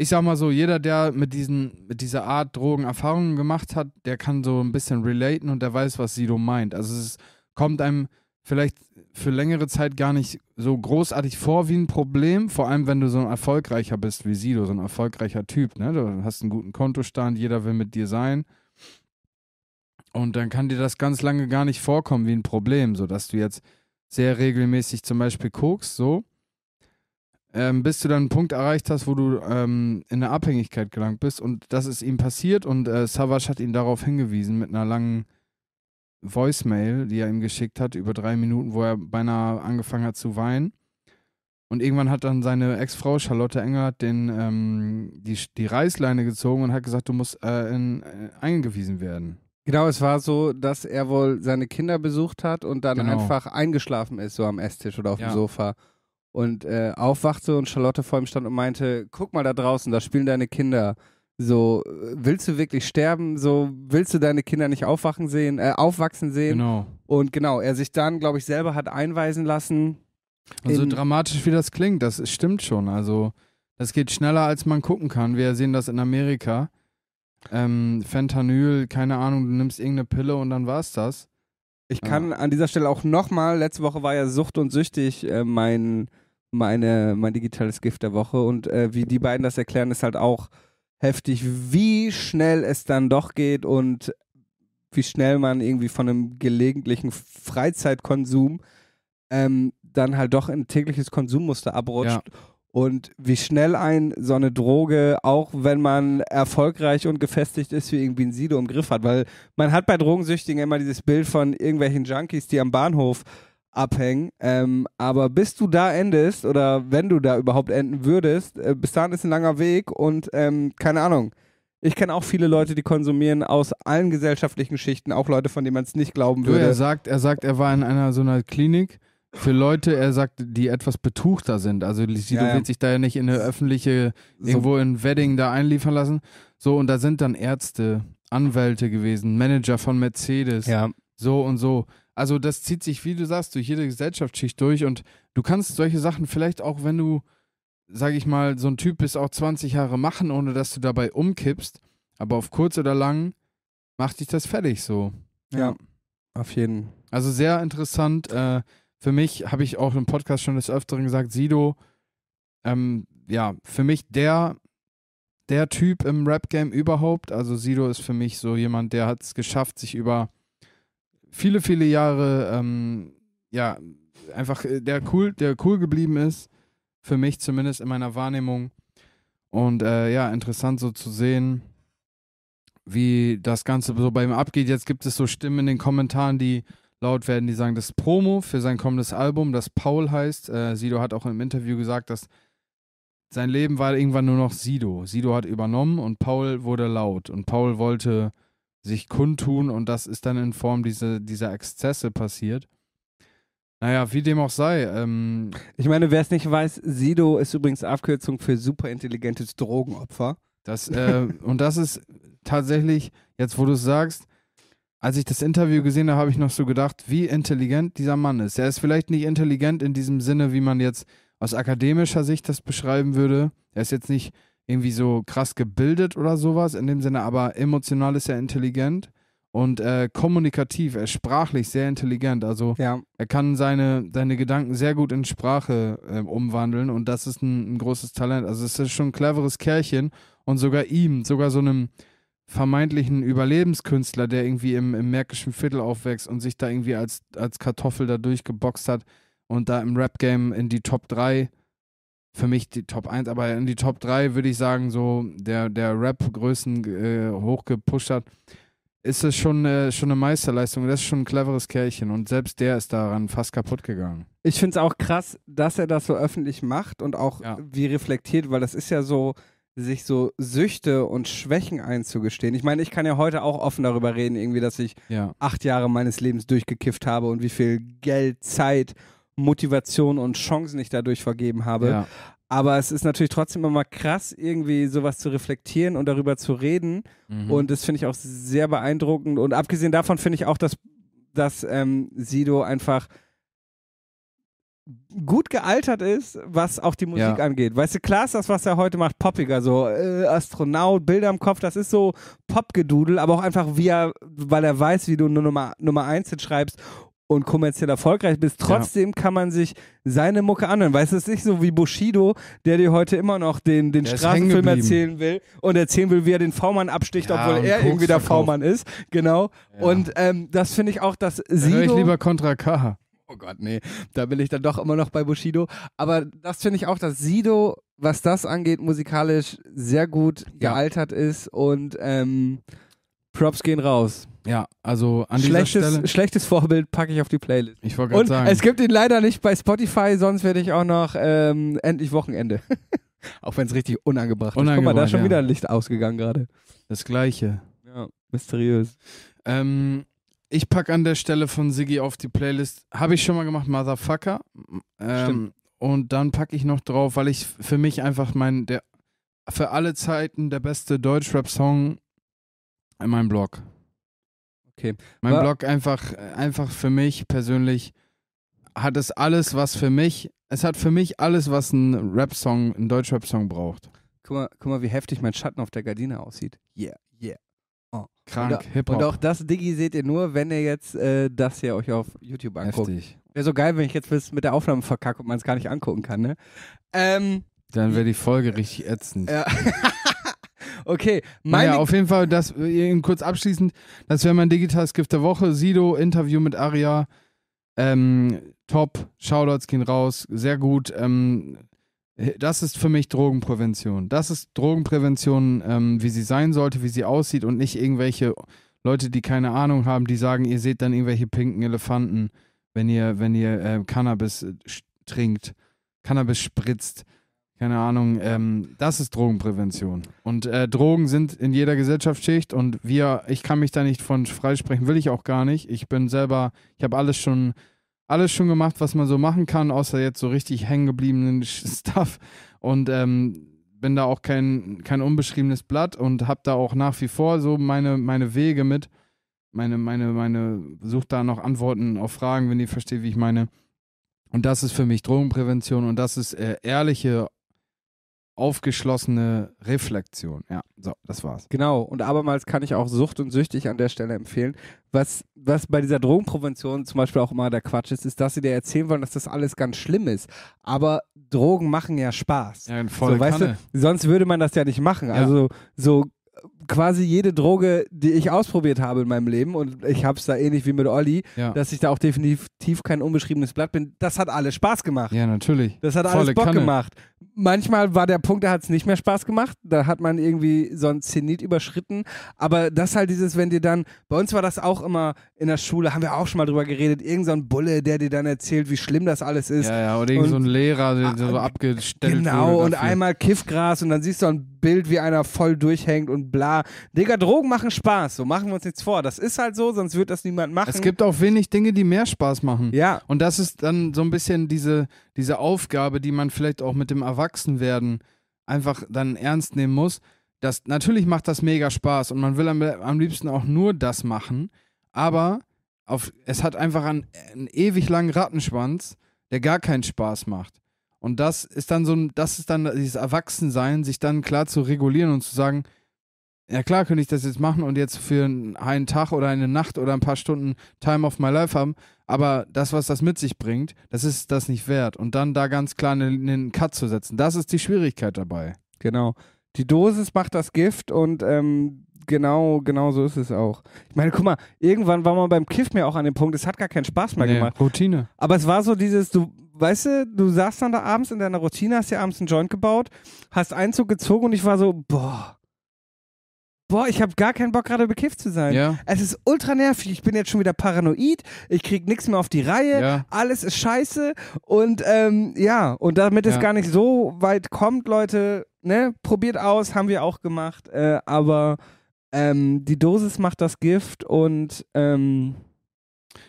ich sag mal so, jeder, der mit, diesen, mit dieser Art Drogen Erfahrungen gemacht hat, der kann so ein bisschen relaten und der weiß, was Sido meint. Also es kommt einem vielleicht für längere Zeit gar nicht so großartig vor wie ein Problem, vor allem wenn du so ein erfolgreicher bist wie Sido, so ein erfolgreicher Typ, ne? Du hast einen guten Kontostand, jeder will mit dir sein. Und dann kann dir das ganz lange gar nicht vorkommen wie ein Problem, sodass du jetzt sehr regelmäßig zum Beispiel guckst, so, ähm, bis du dann einen Punkt erreicht hast, wo du ähm, in eine Abhängigkeit gelangt bist. Und das ist ihm passiert und äh, Savage hat ihn darauf hingewiesen mit einer langen Voicemail, die er ihm geschickt hat, über drei Minuten, wo er beinahe angefangen hat zu weinen. Und irgendwann hat dann seine Ex-Frau Charlotte Engelhardt den, ähm, die, die Reißleine gezogen und hat gesagt, du musst äh, in, äh, eingewiesen werden. Genau, es war so, dass er wohl seine Kinder besucht hat und dann Genau. einfach eingeschlafen ist, so am Esstisch oder auf Ja. dem Sofa. Und äh, aufwachte und Charlotte vor ihm stand und meinte, guck mal da draußen, da spielen deine Kinder. So, äh, willst du wirklich sterben? So, willst du deine Kinder nicht aufwachen sehen, äh, aufwachsen sehen? Genau. Und genau, er sich dann, glaube ich, selber hat einweisen lassen. Und so In- dramatisch wie das klingt, das stimmt schon. Also, das geht schneller, als man gucken kann. Wir sehen das in Amerika. Ähm, Fentanyl, keine Ahnung, du nimmst irgendeine Pille und dann war's das. Ich kann an dieser Stelle auch nochmal, letzte Woche war ja Sucht und Süchtig äh, mein, meine, mein digitales Gift der Woche und äh, wie die beiden das erklären, ist halt auch heftig, wie schnell es dann doch geht und wie schnell man irgendwie von einem gelegentlichen Freizeitkonsum ähm, dann halt doch in ein tägliches Konsummuster abrutscht. Und wie schnell ein so eine Droge, auch wenn man erfolgreich und gefestigt ist, wie irgendwie ein Sido im Griff hat. Weil man hat bei Drogensüchtigen immer dieses Bild von irgendwelchen Junkies, die am Bahnhof abhängen. Ähm, aber bis du da endest oder wenn du da überhaupt enden würdest, äh, bis dahin ist ein langer Weg und ähm, keine Ahnung. Ich kenne auch viele Leute, die konsumieren aus allen gesellschaftlichen Schichten, auch Leute, von denen man es nicht glauben Du, er würde. sagt, er sagt, er war in einer so einer Klinik für Leute, er sagt, die etwas betuchter sind. Also Sido Ja, ja. wird sich da ja nicht in eine öffentliche, So- irgendwo in Wedding da einliefern lassen. So, und da sind dann Ärzte, Anwälte gewesen, Manager von Mercedes, Ja, so und so. Also das zieht sich, wie du sagst, durch jede Gesellschaftsschicht durch und du kannst solche Sachen vielleicht auch, wenn du, sag ich mal, so ein Typ bist, auch 20 Jahre machen, ohne dass du dabei umkippst. Aber auf kurz oder lang macht dich das fertig so. ja, auf jeden Also sehr interessant. Äh, für mich habe ich auch im Podcast schon des Öfteren gesagt, Sido, ähm, ja, für mich der, der Typ im Rap-Game überhaupt. Also Sido ist für mich so jemand, der hat es geschafft, sich über viele, viele Jahre, ähm, ja, einfach äh, der cool, der cool geblieben ist. Für mich zumindest in meiner Wahrnehmung. Und äh, ja, interessant so zu sehen, wie das Ganze so bei ihm abgeht. Jetzt gibt es so Stimmen in den Kommentaren, die laut werden, die sagen, das Promo für sein kommendes Album, das Paul heißt. Äh, Sido hat auch im Interview gesagt, dass sein Leben war irgendwann nur noch Sido. Sido hat übernommen und Paul wurde laut. Und Paul wollte sich kundtun und das ist dann in Form diese, dieser Exzesse passiert. Naja, wie dem auch sei. Ähm, Ich meine, wer es nicht weiß, Sido ist übrigens Abkürzung für superintelligentes Drogenopfer. das, äh, und das ist tatsächlich, jetzt wo du es sagst, als ich das Interview gesehen habe, habe ich noch so gedacht, wie intelligent dieser Mann ist. Er ist vielleicht nicht intelligent in diesem Sinne, wie man jetzt aus akademischer Sicht das beschreiben würde. Er ist jetzt nicht irgendwie so krass gebildet oder sowas in dem Sinne, aber emotional ist er intelligent und äh, kommunikativ, er ist sprachlich sehr intelligent. Also Ja. er kann seine, seine Gedanken sehr gut in Sprache äh, umwandeln und das ist ein, ein großes Talent. Also es ist schon ein cleveres Kerlchen und sogar ihm, sogar so einem vermeintlichen Überlebenskünstler, der irgendwie im, im märkischen Viertel aufwächst und sich da irgendwie als, als Kartoffel da durchgeboxt hat und da im Rap-Game in die Top 3, für mich die Top 1, aber in die Top 3 würde ich sagen, so der, der Rap-Größen äh, hochgepusht hat, ist es schon, äh, schon eine Meisterleistung. Das ist schon ein cleveres Kerlchen und selbst der ist daran fast kaputt gegangen. Ich finde es auch krass, dass er das so öffentlich macht und auch Ja. wie reflektiert, weil das ist ja so, sich so Süchte und Schwächen einzugestehen. Ich meine, ich kann ja heute auch offen darüber reden, irgendwie, dass ich Ja. acht Jahre meines Lebens durchgekifft habe und wie viel Geld, Zeit, Motivation und Chancen ich dadurch vergeben habe. ja. Aber es ist natürlich trotzdem immer krass, irgendwie sowas zu reflektieren und darüber zu reden. Mhm. Und das finde ich auch sehr beeindruckend. Und abgesehen davon finde ich auch, dass, dass ähm, Sido einfach gut gealtert ist, was auch die Musik Ja. angeht. Weißt du, klar ist das, was er heute macht, poppiger, so äh, Astronaut, Bilder im Kopf, das ist so Popgedudel, aber auch einfach, wie er, weil er weiß, wie du nur Nummer, Nummer 1 schreibst und kommerziell erfolgreich bist. Trotzdem kann man sich seine Mucke anhören. Weißt du, es ist nicht so wie Bushido, der dir heute immer noch den, den Der Straßenfilm erzählen will und erzählen will, wie er den V-Mann absticht, Ja, obwohl er Koks irgendwie der. V-Mann ist. Genau. Ja. Und ähm, das finde ich auch, dass Dann höre ich lieber Contra K. Oh Gott, nee, da bin ich dann doch immer noch bei Bushido. Aber das finde ich auch, dass Sido, was das angeht, musikalisch sehr gut Ja. gealtert ist und ähm, Props gehen raus. Ja, also an dieser Schlechtes, Stelle. schlechtes Vorbild packe ich auf die Playlist. Ich wollte gerade sagen. es gibt ihn leider nicht bei Spotify, sonst werde ich auch noch ähm, endlich Wochenende. auch wenn es richtig unangebracht, ist. Guck mal, da Unangebracht, ist schon ja. wieder ein Licht ausgegangen gerade. das Gleiche. Ja, mysteriös. Ähm, ich packe an der Stelle von Siggi auf die Playlist. Habe ich schon mal gemacht, Motherfucker. Ähm, und dann packe ich noch drauf, weil ich für mich einfach mein, der für alle Zeiten der beste Deutschrap-Song in meinem Blog. Okay. Mein Wa- Blog einfach, einfach für mich persönlich hat es alles, was für mich, es hat für mich alles, was ein Rap-Song, ein Deutschrap-Song braucht. Guck mal, guck mal, wie heftig mein Schatten auf der Gardine aussieht. Yeah, yeah. Krank, Und, und Hip-Hop. auch das Diggi seht ihr nur, wenn ihr jetzt äh, das hier euch auf YouTube anguckt. Heftig. Wäre so geil, wenn ich jetzt bis mit der Aufnahme verkacke und man es gar nicht angucken kann, ne? Ähm, Dann wäre die Folge richtig ätzend. ja. okay, meine Naja, auf jeden Fall, das äh, kurz abschließend, das wäre mein digitales Gift der Woche. Sido, Interview mit Aria. Ähm, top, Shoutouts gehen raus, sehr gut. Ähm, das ist für mich Drogenprävention. Das ist Drogenprävention, ähm, wie sie sein sollte, wie sie aussieht und nicht irgendwelche Leute, die keine Ahnung haben, die sagen, ihr seht dann irgendwelche pinken Elefanten, wenn ihr, wenn ihr äh, Cannabis äh, trinkt, Cannabis spritzt. Keine Ahnung, ähm, das ist Drogenprävention. Und äh, Drogen sind in jeder Gesellschaftsschicht und wir, ich kann mich da nicht von freisprechen, will ich auch gar nicht. Ich bin selber, ich habe alles schon, alles schon gemacht, was man so machen kann, außer jetzt so richtig hängen gebliebenen Stuff. Und ähm, bin da auch kein, kein unbeschriebenes Blatt und habe da auch nach wie vor so meine, meine Wege mit. Meine, meine, meine, suche da noch Antworten auf Fragen, wenn ihr versteht, wie ich meine. Und das ist für mich Drogenprävention und das ist äh, ehrliche, aufgeschlossene Reflexion. Ja, so, das war's. Genau, und abermals kann ich auch Sucht und Süchtig an der Stelle empfehlen. Was, was bei dieser Drogenprävention zum Beispiel auch immer der Quatsch ist, ist, dass sie dir erzählen wollen, dass das alles ganz schlimm ist. Aber Drogen machen ja Spaß. Ja, voll so, weißt du, sonst würde man das ja nicht machen. Ja. Also so quasi jede Droge, die ich ausprobiert habe in meinem Leben und ich habe es da ähnlich wie mit Olli, Ja. dass ich da auch definitiv kein unbeschriebenes Blatt bin. Das hat alles Spaß gemacht. ja, natürlich. Das hat Volle alles Bock Kanne. gemacht. Manchmal war der Punkt, da hat es nicht mehr Spaß gemacht. Da hat man irgendwie so ein Zenit überschritten. Aber das halt dieses, wenn dir dann, bei uns war das auch immer in der Schule, haben wir auch schon mal drüber geredet, irgend so ein Bulle, der dir dann erzählt, wie schlimm das alles ist. Ja, ja, oder irgend so ein Lehrer, der so Ah, abgestellt Genau, und einmal Kiffgras und dann siehst du ein Bild, wie einer voll durchhängt und bla. Digga, Drogen machen Spaß, so machen wir uns nichts vor. Das ist halt so, sonst wird das niemand machen. Es gibt auch wenig Dinge, die mehr Spaß machen. ja, Und das ist dann so ein bisschen diese, diese Aufgabe, die man vielleicht auch mit dem Erwachsenwerden einfach dann ernst nehmen muss. Das, natürlich macht das mega Spaß und man will am, am liebsten auch nur das machen, aber auf, es hat einfach einen, einen ewig langen Rattenschwanz, der gar keinen Spaß macht. Und das ist dann so ein, das ist dann dieses Erwachsensein, sich dann klar zu regulieren und zu sagen, ja klar könnte ich das jetzt machen und jetzt für einen Tag oder eine Nacht oder ein paar Stunden Time of my life haben, aber das, was das mit sich bringt, das ist das nicht wert. Und dann da ganz klar einen, einen Cut zu setzen, das ist die Schwierigkeit dabei. Genau. Die Dosis macht das Gift und ähm, genau, genau so ist es auch. Ich meine, guck mal, irgendwann war man beim Kiff mir auch an dem Punkt, es hat gar keinen Spaß mehr Nee, gemacht. Routine. Aber es war so dieses, du, weißt du, du saßt dann da abends in deiner Routine, hast dir abends einen Joint gebaut, hast Einzug gezogen und ich war so, boah, boah, ich habe gar keinen Bock gerade bekifft zu sein. Ja. Es ist ultra nervig, ich bin jetzt schon wieder paranoid, ich krieg nichts mehr auf die Reihe, Ja. alles ist scheiße und ähm, ja, und damit es Ja. gar nicht so weit kommt, Leute, ne, probiert aus, haben wir auch gemacht, äh, aber ähm, die Dosis macht das Gift und ähm,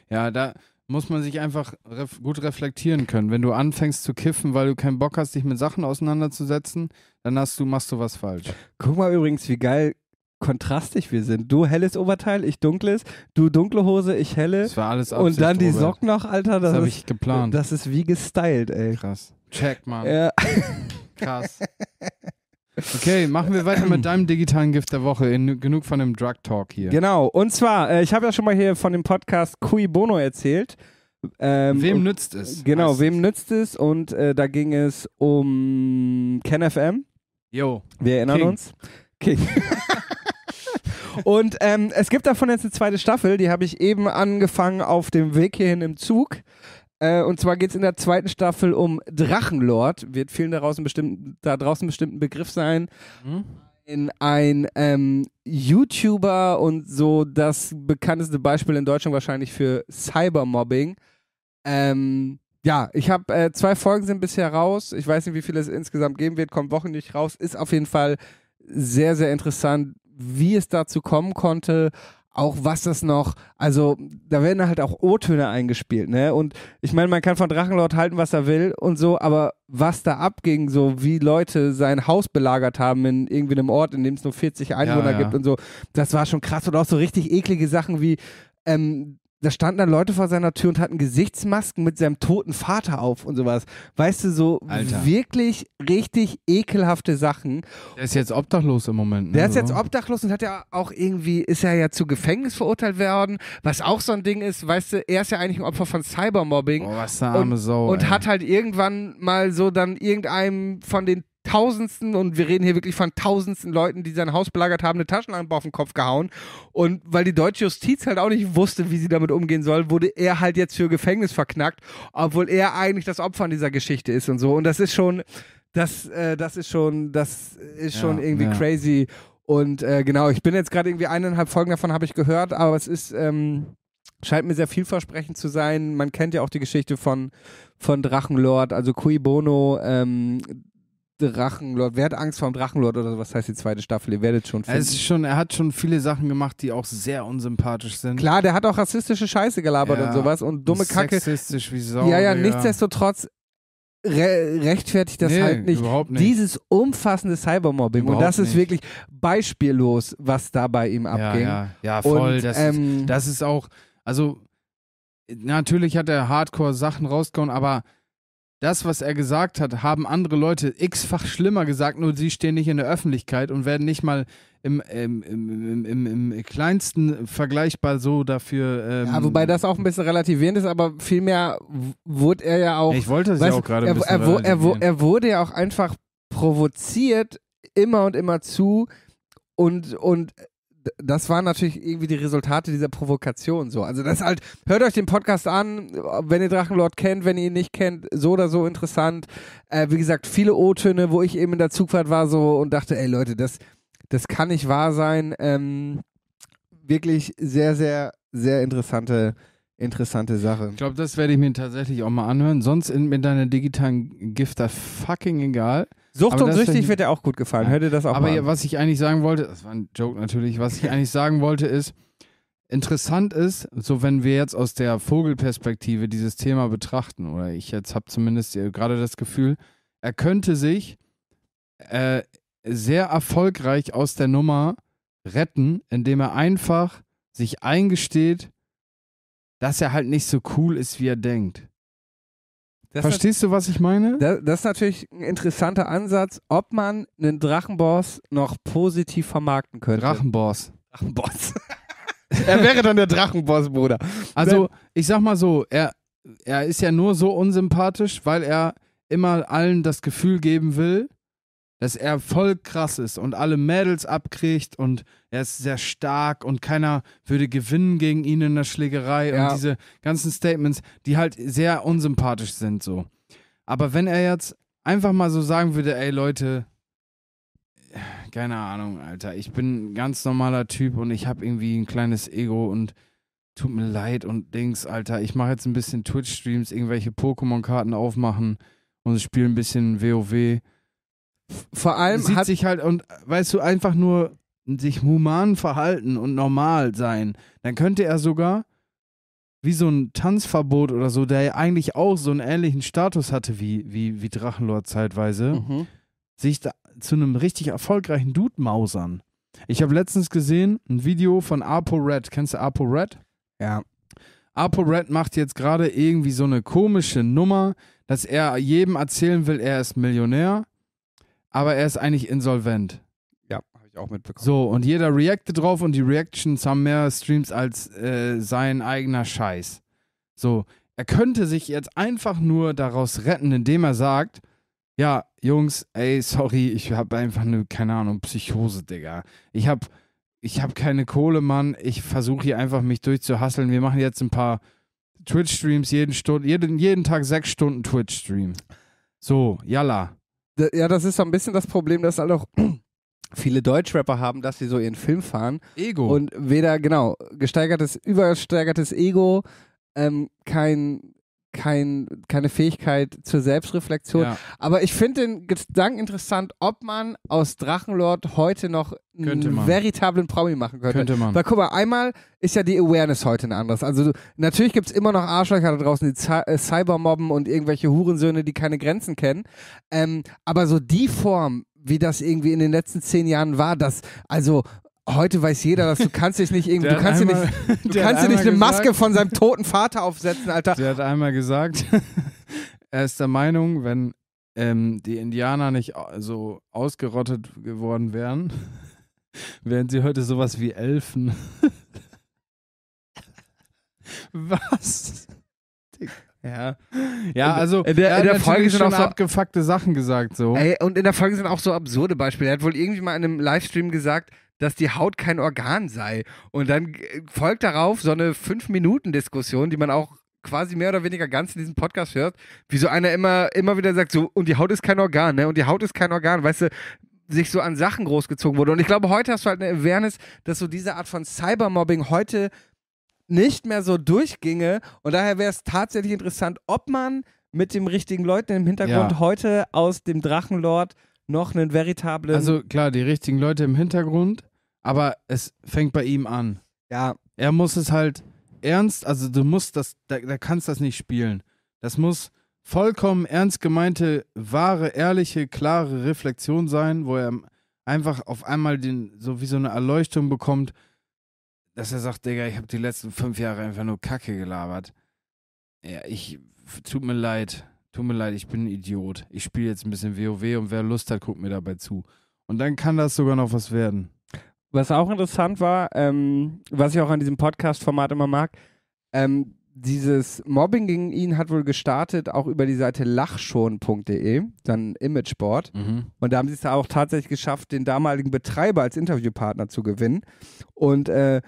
Ja, da muss man sich einfach ref gut reflektieren können. Wenn du anfängst zu kiffen, weil du keinen Bock hast, dich mit Sachen auseinanderzusetzen, dann hast du, machst du was falsch. Guck mal übrigens, wie geil kontrastig wir sind. Du helles Oberteil, ich dunkles, du dunkle Hose, ich helle. Das war alles Und dann die Absicht, Robert. Socken noch, Alter. Das Das, habe ich geplant. das ist wie gestylt, ey. Krass. Check, Mann. Ja. Krass. Okay, machen wir weiter mit deinem digitalen Gift der Woche. In, genug von dem Drug Talk hier. Genau. Und zwar, äh, ich habe ja schon mal hier von dem Podcast Cui Bono erzählt. Ähm, Wem nützt es? Genau, wem nützt es? Und äh, da ging es um KenFM. Jo. Wir erinnern King. uns. King. Und ähm, es gibt davon jetzt eine zweite Staffel, die habe ich eben angefangen auf dem Weg hierhin im Zug. Äh, und zwar geht es in der zweiten Staffel um Drachenlord. Wird vielen daraus ein bestimmten, da draußen bestimmt ein Begriff sein. Hm? In ein ähm, YouTuber und so das bekannteste Beispiel in Deutschland wahrscheinlich für Cybermobbing. Ähm, ja, ich habe äh, zwei Folgen sind bisher raus. Ich weiß nicht, wie viele es insgesamt geben wird, kommt wochenlich raus. Ist auf jeden Fall sehr, sehr interessant, wie es dazu kommen konnte. Auch was das noch, also da werden halt auch O-Töne eingespielt, ne? Und ich meine, man kann von Drachenlord halten, was er will und so, aber was da abging, so wie Leute sein Haus belagert haben in irgendwie einem Ort, in dem es nur 40 Einwohner ja. gibt und so, das war schon krass und auch so richtig eklige Sachen wie, ähm, da standen dann Leute vor seiner Tür und hatten Gesichtsmasken mit seinem toten Vater auf und sowas. Weißt du, so Alter. wirklich richtig ekelhafte Sachen. Der ist jetzt obdachlos im Moment. Ne? Der ist jetzt obdachlos und hat ja auch irgendwie, ist er ja zu Gefängnis verurteilt worden, was auch so ein Ding ist, weißt du, er ist ja eigentlich ein Opfer von Cybermobbing Oh, was eine arme Sau. und ey. hat halt irgendwann mal so dann irgendeinem von den Tausendsten, und wir reden hier wirklich von tausendsten Leuten, die sein Haus belagert haben, eine Taschenlampe auf den Kopf gehauen. Und weil die deutsche Justiz halt auch nicht wusste, wie sie damit umgehen soll, wurde er halt jetzt für Gefängnis verknackt, obwohl er eigentlich das Opfer an dieser Geschichte ist und so. Und das ist schon, das, äh, das ist schon, das ist Ja, schon irgendwie ja. crazy. Und äh, genau, ich bin jetzt gerade irgendwie eineinhalb Folgen davon habe ich gehört, aber es ist, ähm, scheint mir sehr vielversprechend zu sein. Man kennt ja auch die Geschichte von, von Drachenlord, also Cui Bono, ähm, Drachenlord. Wer hat Angst vor dem Drachenlord oder? Was heißt die zweite Staffel? Ihr werdet schon finden. ist schon, er hat schon viele Sachen gemacht, die auch sehr unsympathisch sind. Klar, der hat auch rassistische Scheiße gelabert Ja. und sowas und dumme Kacke. Sexistisch wie Sau. Ja, ja, nichtsdestotrotz re rechtfertigt das nee, halt nicht. Überhaupt nicht. Dieses umfassende Cybermobbing. und Überhaupt das ist nicht. wirklich beispiellos, was da bei ihm ja, abging. ja, ja, voll. Und, das, ähm, ist, das ist auch, also natürlich hat er Hardcore-Sachen rausgehauen, aber das, was er gesagt hat, haben andere Leute x-fach schlimmer gesagt, nur sie stehen nicht in der Öffentlichkeit und werden nicht mal im, im, im, im, im, kleinsten vergleichbar so dafür. Ähm, ja, wobei das auch ein bisschen relativierend ist, aber vielmehr wurde er ja auch Ich wollte das ja auch gerade er, er, er, er wurde ja auch einfach provoziert, immer und immer zu. Und, und das waren natürlich irgendwie die Resultate dieser Provokation so. Also das halt, hört euch den Podcast an, wenn ihr Drachenlord kennt, wenn ihr ihn nicht kennt, so oder so interessant. Äh, wie gesagt, viele O-Töne, wo ich eben in der Zugfahrt war so und dachte, ey Leute, das, das kann nicht wahr sein. Ähm, wirklich sehr, sehr, sehr interessante, interessante Sache. Ich glaube, das werde ich mir tatsächlich auch mal anhören. Sonst in, mit deiner digitalen Gifter fucking egal. Sucht Aber und süchtig wird dir auch gut gefallen. Ja. Hört ihr das auch Aber mal an. was ich eigentlich sagen wollte, das war ein Joke natürlich, was ich eigentlich sagen wollte ist, interessant ist, so wenn wir jetzt aus der Vogelperspektive dieses Thema betrachten, oder ich jetzt habe zumindest äh, gerade das Gefühl, er könnte sich äh, sehr erfolgreich aus der Nummer retten, indem er einfach sich eingesteht, dass er halt nicht so cool ist, wie er denkt. Das, Verstehst du, was ich meine? das, das ist natürlich ein interessanter Ansatz, ob man einen Drachenboss noch positiv vermarkten könnte. Drachenboss. Drachenboss. er wäre dann der Drachenboss, Bruder. Also, ich sag mal so, er, er ist ja nur so unsympathisch, weil er immer allen das Gefühl geben will, dass er voll krass ist und alle Mädels abkriegt und er ist sehr stark und keiner würde gewinnen gegen ihn in der Schlägerei Ja. und diese ganzen Statements, die halt sehr unsympathisch sind so. Aber wenn er jetzt einfach mal so sagen würde, ey Leute, keine Ahnung, Alter, ich bin ein ganz normaler Typ und ich habe irgendwie ein kleines Ego und tut mir leid und Dings, Alter, ich mache jetzt ein bisschen Twitch-Streams, irgendwelche Pokémon-Karten aufmachen und spiele ein bisschen WoW. Vor allem Sieht hat sich halt und weißt du, einfach nur sich human verhalten und normal sein, dann könnte er sogar wie so ein Tanzverbot oder so, der ja eigentlich auch so einen ähnlichen Status hatte wie, wie, wie Drachenlord zeitweise, Mhm. sich da zu einem richtig erfolgreichen Dude mausern. Ich habe letztens gesehen ein Video von ApoRed. Kennst du ApoRed? Ja. ApoRed macht jetzt gerade irgendwie so eine komische Nummer, dass er jedem erzählen will, er ist Millionär, aber er ist eigentlich insolvent. Ja, habe ich auch mitbekommen. So, und jeder reactet drauf und die Reactions haben mehr Streams als äh, sein eigener Scheiß. So, er könnte sich jetzt einfach nur daraus retten, indem er sagt, ja, Jungs, ey, sorry, ich habe einfach eine, keine Ahnung, Psychose, Digga. Ich habe ich hab keine Kohle, Mann. Ich versuche hier einfach mich durchzuhasseln. Wir machen jetzt ein paar Twitch-Streams jeden, Stunde, jeden, jeden Tag sechs Stunden Twitch-Stream. So, yalla. Ja, das ist so ein bisschen das Problem, dass halt auch viele Deutschrapper haben, dass sie so ihren Film fahren Ego. und weder, genau, gesteigertes, übersteigertes Ego, ähm, kein, kein, keine Fähigkeit zur Selbstreflexion. ja. Aber ich finde den Gedanken interessant, ob man aus Drachenlord heute noch einen veritablen Promi machen könnte. Könnte man. Weil guck mal, einmal ist ja die Awareness heute ein anderes. Also natürlich gibt es immer noch Arschlöcher da draußen, die Cy äh, Cybermobben und irgendwelche Hurensöhne, die keine Grenzen kennen. Ähm, aber so die Form, wie das irgendwie in den letzten zehn Jahren war, dass, also heute weiß jeder, dass du kannst dich nicht irgendwie, du kannst dir nicht, du kannst dir nicht eine Maske gesagt- von seinem toten Vater aufsetzen, Alter. Der hat einmal gesagt, er ist der Meinung, wenn ähm, die Indianer nicht so ausgerottet geworden wären, wären sie heute sowas wie Elfen. Was? Ja. Ja, also In der- er hat in der Folge sind schon auch so- abgefuckte Sachen gesagt so. Ey, und in der Folge sind auch so absurde Beispiele. Er hat wohl irgendwie mal in einem Livestream gesagt, dass die Haut kein Organ sei. Und dann äh, folgt darauf so eine 5-Minuten-Diskussion, die man auch quasi mehr oder weniger ganz in diesem Podcast hört, wie so einer immer, immer wieder sagt, so, und die Haut ist kein Organ, ne? Und die Haut ist kein Organ, weißt du, sich so an Sachen großgezogen wurde. Und ich glaube, heute hast du halt eine Awareness, dass so diese Art von Cybermobbing heute nicht mehr so durchginge. Und daher wäre es tatsächlich interessant, ob man mit den richtigen Leuten im Hintergrund Ja. heute aus dem Drachenlord noch einen veritablen. Also klar, die richtigen Leute im Hintergrund, aber es fängt bei ihm an. ja, Er muss es halt ernst, also du musst das, da, da kannst das nicht spielen. Das muss vollkommen ernst gemeinte, wahre, ehrliche, klare Reflexion sein, wo er einfach auf einmal den, so wie so eine Erleuchtung bekommt, dass er sagt, Digga, ich habe die letzten fünf Jahre einfach nur Kacke gelabert. Ja, ich, tut mir leid, tut mir leid, ich bin ein Idiot. Ich spiele jetzt ein bisschen WoW und wer Lust hat, guckt mir dabei zu. Und dann kann das sogar noch was werden. Was auch interessant war, ähm, was ich auch an diesem Podcast-Format immer mag, ähm, dieses Mobbing gegen ihn hat wohl gestartet, auch über die Seite lachschon.de, dann Imageboard. Und da haben sie es auch tatsächlich geschafft, den damaligen Betreiber als Interviewpartner zu gewinnen. Und äh,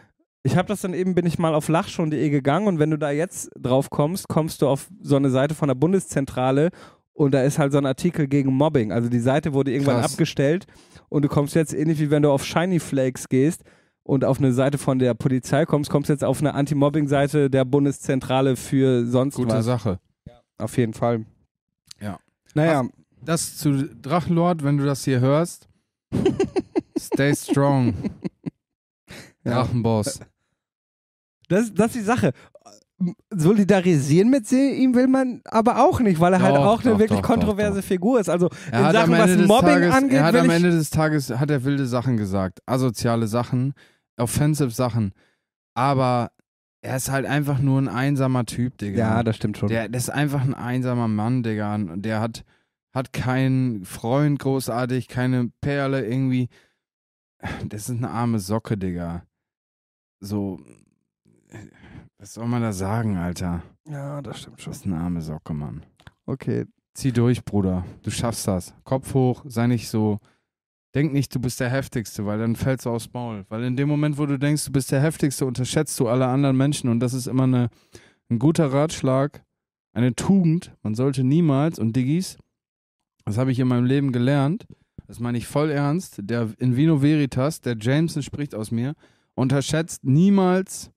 ich habe das dann eben, bin ich mal auf lachschon.de gegangen und wenn du da jetzt drauf kommst, kommst du auf so eine Seite von der Bundeszentrale und da ist halt so ein Artikel gegen Mobbing. Also die Seite wurde irgendwann Krass. abgestellt und du kommst jetzt ähnlich wie wenn du auf Shiny Flakes gehst und auf eine Seite von der Polizei kommst, kommst jetzt auf eine Anti-Mobbing-Seite der Bundeszentrale für sonst Gute was. Sache. Auf jeden Fall. Ja. Naja, das zu Drachenlord, wenn du das hier hörst. Stay strong. Drachenboss. Das, das ist die Sache. Solidarisieren mit ihm will man aber auch nicht, weil er halt Doch, auch eine doch, wirklich doch, kontroverse Figur ist. Also Er in Sachen, was Mobbing Tages, angeht, er hat am Ende des Tages hat er wilde Sachen gesagt, asoziale Sachen, offensive Sachen. Aber er ist halt einfach nur ein einsamer Typ, Digga. Ja, das stimmt schon. Der, der ist einfach ein einsamer Mann, Digga. Und der hat, hat keinen Freund großartig, keine Perle irgendwie. Das ist eine arme Socke, Digga. So, was soll man da sagen, Alter? ja, das stimmt schon. Das ist eine arme Socke, Mann. Okay. Zieh durch, Bruder. Du schaffst das. Kopf hoch, sei nicht so. Denk nicht, du bist der Heftigste, weil dann fällst du aufs Maul. Weil in dem Moment, wo du denkst, du bist der Heftigste, unterschätzt du alle anderen Menschen. Und das ist immer eine, ein guter Ratschlag, eine Tugend. Man sollte niemals, und Diggis, das habe ich in meinem Leben gelernt, das meine ich voll ernst, der in Vino Veritas, der Jameson spricht aus mir, unterschätzt niemals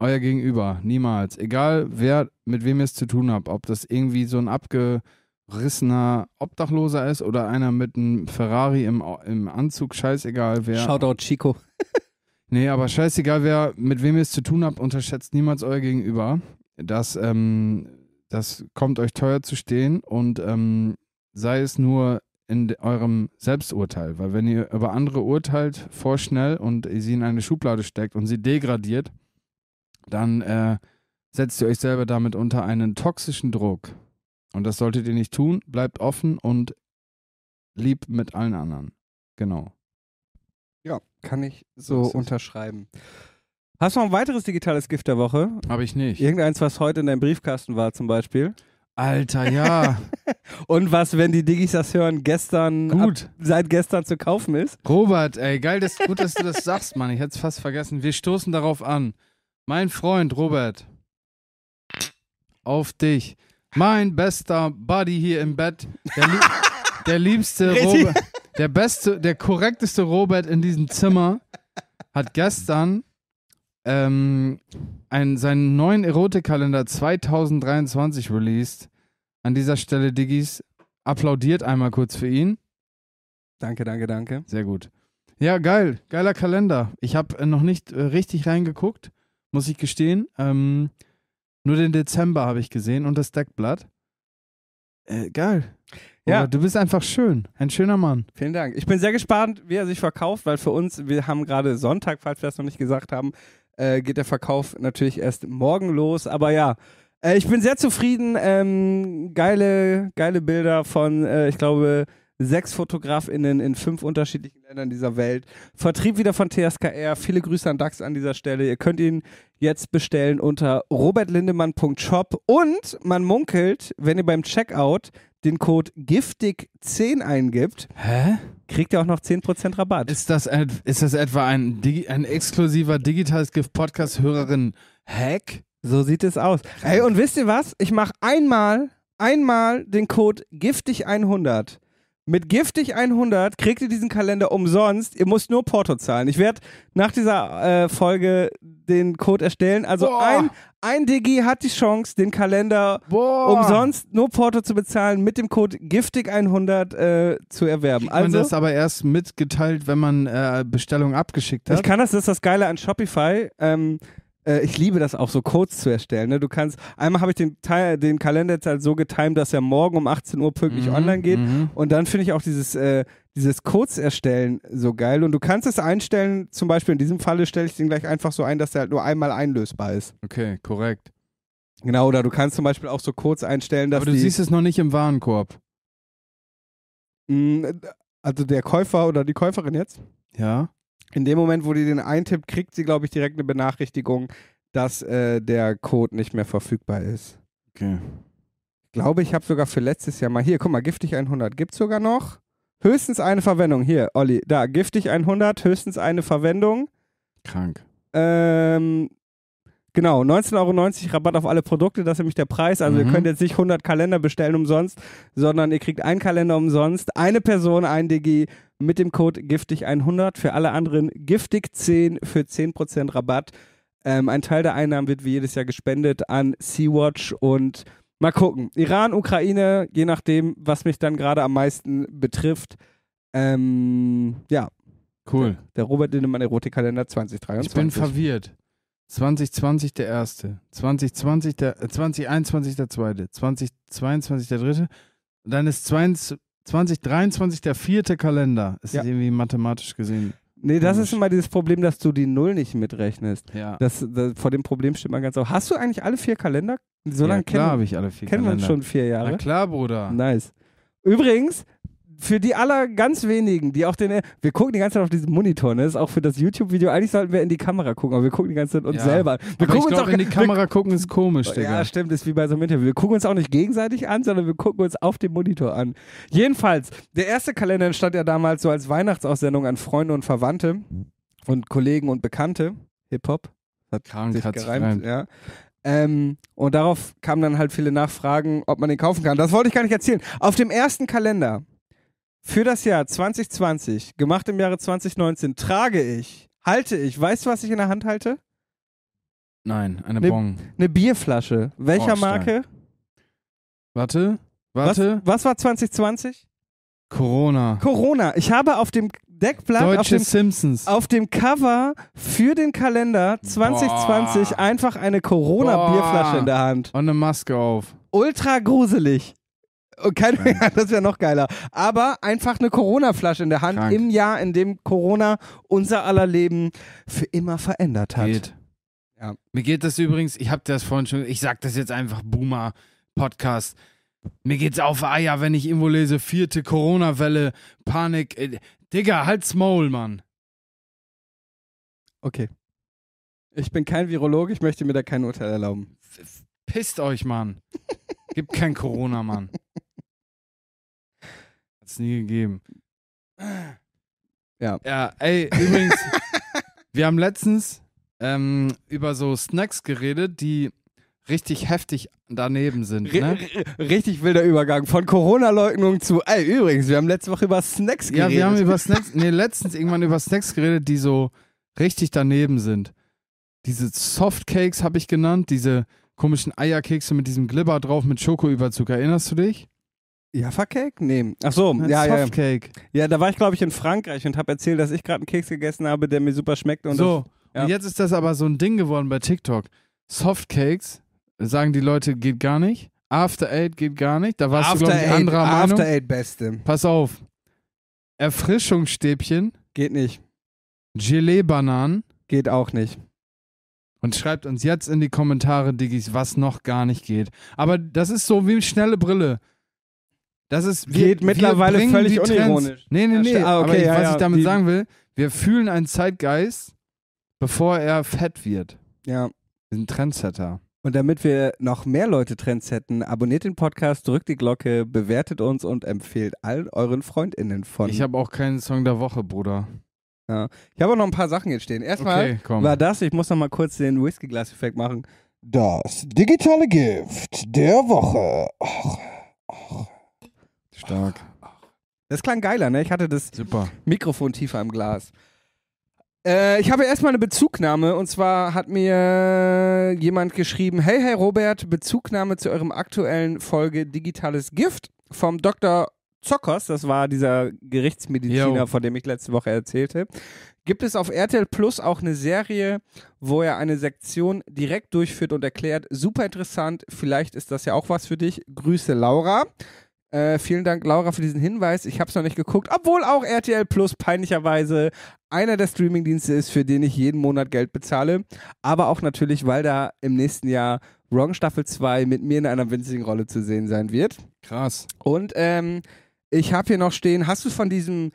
euer Gegenüber. Niemals. Egal, wer, mit wem ihr es zu tun habt. Ob das irgendwie so ein abgerissener Obdachloser ist oder einer mit einem Ferrari im, im Anzug, scheißegal wer. Shoutout Chico. Nee, aber scheißegal, wer, mit wem ihr es zu tun habt, unterschätzt niemals euer Gegenüber. Das, ähm, das kommt euch teuer zu stehen und ähm, sei es nur in eurem Selbsturteil. Weil wenn ihr über andere urteilt vorschnell und sie in eine Schublade steckt und sie degradiert, dann äh, setzt ihr euch selber damit unter einen toxischen Druck. Und das solltet ihr nicht tun. Bleibt offen und lieb mit allen anderen. Genau. Ja, kann ich So unterschreiben. Hast du noch ein weiteres digitales Gift der Woche? Habe ich nicht. Irgendeins, was heute in deinem Briefkasten war zum Beispiel? Alter, ja. Und was, wenn die Diggis das hören, gestern, ab, Gut. seit gestern zu kaufen ist? Robert, ey, geil, das, gut, dass du das sagst, Mann. Ich hätte es fast vergessen. Wir stoßen darauf an. Mein Freund Robert. Auf dich. Mein bester Buddy hier im Bett. Der, lieb, der liebste. Robert. Der beste, der korrekteste Robert in diesem Zimmer hat gestern ähm, einen, seinen neuen Erotikkalender 2023 released. An dieser Stelle, Diggis, applaudiert einmal kurz für ihn. Danke, danke, danke. Sehr gut. Ja, geil. Geiler Kalender. Ich habe äh, noch nicht äh, richtig reingeguckt, muss ich gestehen. Ähm, nur den Dezember habe ich gesehen und das Deckblatt. Äh, geil. Ja. Ja. Du bist einfach schön. Ein schöner Mann. Vielen Dank. Ich bin sehr gespannt, wie er sich verkauft, weil für uns, wir haben gerade Sonntag, falls wir das noch nicht gesagt haben, äh, geht der Verkauf natürlich erst morgen los. Aber ja, äh, ich bin sehr zufrieden. Ähm, geile, geile Bilder von, äh, ich glaube, sechs FotografInnen in fünf unterschiedlichen Ländern dieser Welt. Vertrieb wieder von TSKR. Viele Grüße an DAX an dieser Stelle. Ihr könnt ihn jetzt bestellen unter robertlindemann.shop und man munkelt, wenn ihr beim Checkout den Code GIFTIG10 eingibt, Hä? kriegt ihr auch noch 10% Rabatt. Ist das, ist das etwa ein, Digi ein exklusiver Digitales Gift Podcast Hörerin Hack? So sieht es aus. Ey, und wisst ihr was? Ich mache einmal, einmal den Code GIFTIG100. Mit GIFTIG100 kriegt ihr diesen Kalender umsonst. Ihr müsst nur Porto zahlen. Ich werde nach dieser äh, Folge den Code erstellen. Also Boah. ein, ein Digi hat die Chance, den Kalender Boah. umsonst nur Porto zu bezahlen, mit dem Code GIFTIG100 äh, zu erwerben. Kriegt man Also, das aber erst mitgeteilt, wenn man äh, Bestellung abgeschickt Ich hat? kann das, das ist das Geile an Shopify. Ähm, äh, ich liebe das auch, so Codes zu erstellen. Ne? Du kannst, einmal habe ich den, Teil, den Kalender jetzt halt so getimt, dass er morgen um 18 Uhr pünktlich Mhm, online geht. mhm. Und dann finde ich auch dieses, äh, dieses Codes erstellen so geil. Und du kannst es einstellen, zum Beispiel in diesem Falle stelle ich den gleich einfach so ein, dass der halt nur einmal einlösbar ist. Okay, korrekt. Genau, oder du kannst zum Beispiel auch so Codes einstellen, dass Aber du die, siehst es noch nicht im Warenkorb. mh, also der Käufer oder die Käuferin jetzt, Ja? In dem Moment, wo die den eintippt, kriegt sie, glaube ich, direkt eine Benachrichtigung, dass äh, der Code nicht mehr verfügbar ist. Okay. Ich glaube, ich habe sogar für letztes Jahr mal hier, guck mal, giftig 100 gibt sogar noch. Höchstens eine Verwendung. Hier, Olli, da, giftig 100, höchstens eine Verwendung. Krank. Ähm, genau, 19,90 Euro Rabatt auf alle Produkte, das ist nämlich der Preis. Also ihr Mhm. könnt jetzt nicht 100 Kalender bestellen umsonst, sondern ihr kriegt einen Kalender umsonst, eine Person, ein Digi mit dem Code giftig100. Für alle anderen giftig10 für 10% Rabatt. Ähm, ein Teil der Einnahmen wird wie jedes Jahr gespendet an Sea-Watch und mal gucken. Iran, Ukraine, je nachdem, was mich dann gerade am meisten betrifft. Ähm, ja, Cool. der Robert Lindemann Erotikkalender Ich 2023. bin verwirrt. 2020 der erste, 2020 der, äh, 2021 der zweite, 2022 der dritte, und dann ist 20, 2023 der vierte Kalender. Ist Ja. irgendwie mathematisch gesehen Nee, das Komisch. ist immer dieses Problem, dass du die Null nicht mitrechnest. Ja. Das, das, vor dem Problem steht man ganz auf. Hast du eigentlich alle vier Kalender? So ja, lange klar kennen, habe ich alle vier kennen wir uns Kalender. schon vier Jahre. Na klar, Bruder. Nice. Übrigens, für die aller ganz wenigen, die auch den. Wir gucken die ganze Zeit auf diesen Monitor, ne? Das ist auch für das YouTube-Video. Eigentlich sollten wir in die Kamera gucken, aber wir gucken die ganze Zeit uns Ja. selber. Wir Aber ich gucken uns auch in die Kamera gucken ist komisch, Digga. Ja, stimmt, ist wie bei so einem Interview. Wir gucken uns auch nicht gegenseitig an, sondern wir gucken uns auf dem Monitor an. Jedenfalls, der erste Kalender entstand ja damals so als Weihnachtsaussendung an Freunde und Verwandte und Kollegen und Bekannte. Hip-Hop. Hat Krank sich gereimt. ja. Ähm, und darauf kamen dann halt viele Nachfragen, ob man den kaufen kann. Das wollte ich gar nicht erzählen. Auf dem ersten Kalender für das Jahr 2020, gemacht im Jahre 2019, trage ich, halte ich, weißt du, was ich in der Hand halte? Nein, eine Ne- Bon. Eine Bierflasche. Welcher Oh. Marke? Warte, warte. Was, was war 2020? Corona. Corona. Ich habe auf dem Deckblatt, auf Deutsche dem, Simpsons. auf dem Cover für den Kalender 2020 Boah. einfach eine Corona-Bierflasche in der Hand. Und eine Maske auf. ultra gruselig. Und kein, Krank. ja, das wäre noch geiler. Aber einfach eine Corona-Flasche in der Hand Krank. im Jahr, in dem Corona unser aller Leben für immer verändert hat. Geht. Ja. Mir geht das übrigens, ich habe das vorhin schon, ich sag das jetzt einfach Boomer-Podcast. Mir geht's auf Eier, wenn ich irgendwo lese, vierte Corona-Welle, Panik. Äh, Digga, halt's Maul, Mann. Okay. Ich bin kein Virologe, ich möchte mir da kein Urteil erlauben. Pisst euch, Mann. Gibt kein Corona, Mann. Hat's nie gegeben. Ja. Ja, ey, übrigens, wir haben letztens ähm, über so Snacks geredet, die richtig heftig daneben sind. Ne? richtig wilder Übergang von Corona-Leugnung zu. Ey, übrigens, wir haben letzte Woche über Snacks Ja, geredet. wir haben über Snacks, nee, letztens irgendwann über Snacks geredet, die so richtig daneben sind. Diese Softcakes habe ich genannt, diese komischen Eierkekse mit diesem Glibber drauf mit Schokoüberzug. Erinnerst du dich? Jaffa Cake? Nee. Ach so, Ein ja, ja. Softcake. Ja, da war ich, glaube ich, in Frankreich und habe erzählt, dass ich gerade einen Keks gegessen habe, der mir super schmeckt. Und so, ja. und jetzt ist das aber so ein Ding geworden bei TikTok. Softcakes, sagen die Leute, geht gar nicht. After Eight geht gar nicht. Da das warst After du, glaube ich, anderer Meinung. After Eight Beste. Pass auf. Erfrischungsstäbchen, Geht nicht. Gelee-Bananen Geht auch nicht. und schreibt uns jetzt in die Kommentare, Diggis, was noch gar nicht geht. Aber das ist so wie schnelle Brille. Das ist, wir, Geht mittlerweile wir völlig unironisch. Nee, nee, Ja, nee. ah, aber okay, ich, ja, was ja, ich damit sagen will, wir fühlen einen Zeitgeist, bevor er fett wird. Ja. Wir sind Trendsetter. Und damit wir noch mehr Leute Trends hätten, abonniert den Podcast, drückt die Glocke, bewertet uns und empfehlt allen euren FreundInnen von. Ich habe auch keinen Song der Woche, Bruder. ich habe auch noch ein paar Sachen jetzt stehen. Erstmal Okay, war das, ich muss noch mal kurz den Whiskyglas-Effekt machen. Das digitale Gift der Woche. Stark. Das klang geiler, ne? Ich hatte das Super. Mikrofon tiefer im Glas. Äh, ich habe erstmal eine Bezugnahme und zwar hat mir jemand geschrieben: Hey, hey Robert, Bezugnahme zu eurem aktuellen Folge Digitales Gift vom Dr. Zockers, das war dieser Gerichtsmediziner, Jo. von dem ich letzte Woche erzählte. Gibt es auf RTL Plus auch eine Serie, wo er eine Sektion direkt durchführt und erklärt? Super interessant, vielleicht ist das ja auch was für dich. Grüße Laura. Äh, vielen Dank, Laura, für diesen Hinweis. Ich habe es noch nicht geguckt, obwohl auch RTL Plus peinlicherweise einer der Streamingdienste ist, für den ich jeden Monat Geld bezahle. Aber auch natürlich, weil da im nächsten Jahr Wrong Staffel 2 mit mir in einer winzigen Rolle zu sehen sein wird. Krass. Und ähm, ich habe hier noch stehen, hast du von diesem,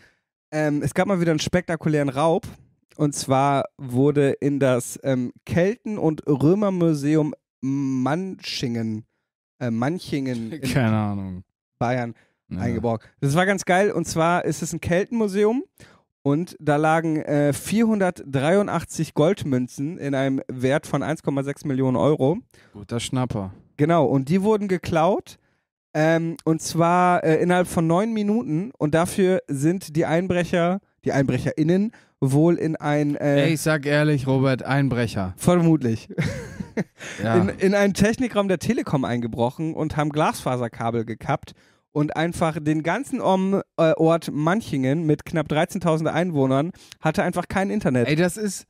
ähm, es gab mal wieder einen spektakulären Raub. Und zwar wurde in das ähm, Kelten- und Römermuseum Manchingen, äh, Manchingen in Keine Ahnung. Bayern Ja. eingebaut. Das war ganz geil. Und zwar ist es ein Keltenmuseum und da lagen äh, 483 Goldmünzen in einem Wert von 1,6 Millionen Euro. Guter Schnapper. Genau, und die wurden geklaut. Ähm, und zwar äh, innerhalb von neun Minuten. Und dafür sind die Einbrecher, die EinbrecherInnen, wohl in ein. Äh, Ey, ich sag ehrlich, Robert, Einbrecher. Vermutlich. Ja. In, in einen Technikraum der Telekom eingebrochen und haben Glasfaserkabel gekappt und einfach den ganzen Om, äh, Ort Manchingen mit knapp 13.000 Einwohnern hatte einfach kein Internet. Ey, das ist.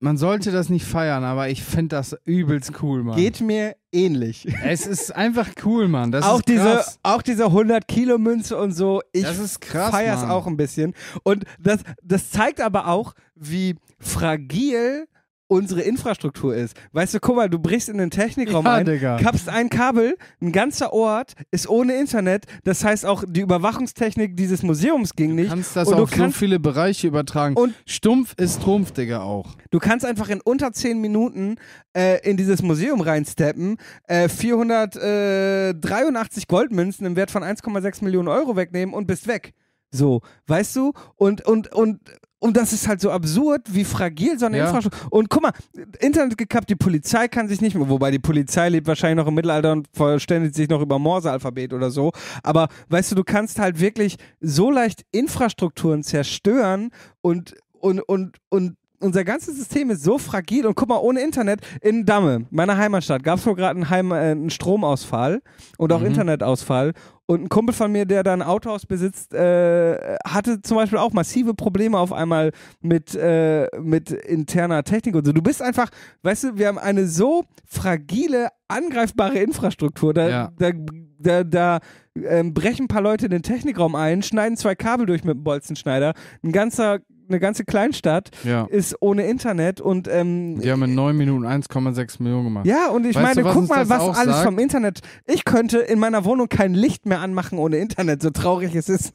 man sollte das nicht feiern, aber ich finde das übelst cool, Mann. Geht mir ähnlich. Es ist einfach cool, Mann. Das auch, ist diese, krass. auch diese 100 Kilo Münze und so. Ich das ist krass, feier's Mann. auch ein bisschen. Und das, das zeigt aber auch, wie fragil unsere Infrastruktur ist. Weißt du, guck mal, du brichst in den Technikraum Ja, ein, Digga. kappst ein Kabel, ein ganzer Ort ist ohne Internet. Das heißt auch, die Überwachungstechnik dieses Museums ging Du nicht. kannst das und du auf so viele Bereiche übertragen. Und- Stumpf ist Trumpf, Digga, auch. du kannst einfach in unter 10 Minuten äh, in dieses Museum reinsteppen, äh, 483 Goldmünzen im Wert von 1,6 Millionen Euro wegnehmen und bist weg. So, weißt du? Und, und, und, und das ist halt so absurd, wie fragil so eine Ja. Infrastruktur. Und guck mal, Internet gekappt, die Polizei kann sich nicht mehr, wobei die Polizei lebt wahrscheinlich noch im Mittelalter und verständigt sich noch über Morse-Alphabet oder so. Aber weißt du, du kannst halt wirklich so leicht Infrastrukturen zerstören und, und, und, und unser ganzes System ist so fragil und guck mal, ohne Internet in Damme, meiner Heimatstadt, gab es wohl gerade einen, Heim, äh, einen Stromausfall und auch Mhm. Internetausfall. Und ein Kumpel von mir, der da ein Autohaus besitzt, äh, hatte zum Beispiel auch massive Probleme auf einmal mit, äh, mit interner Technik und so. Du bist einfach, weißt du, wir haben eine so fragile, angreifbare Infrastruktur. Da, Ja. da, da, da ähm, brechen ein paar Leute in den Technikraum ein, schneiden zwei Kabel durch mit dem Bolzenschneider. Ein ganzer, eine ganze Kleinstadt Ja. ist ohne Internet und ähm, Die haben in neun Minuten 1,6 Millionen gemacht. ja, und ich Weißt meine, du, guck mal, was alles sagt? vom Internet. Ich könnte in meiner Wohnung kein Licht mehr anmachen ohne Internet, so traurig es ist.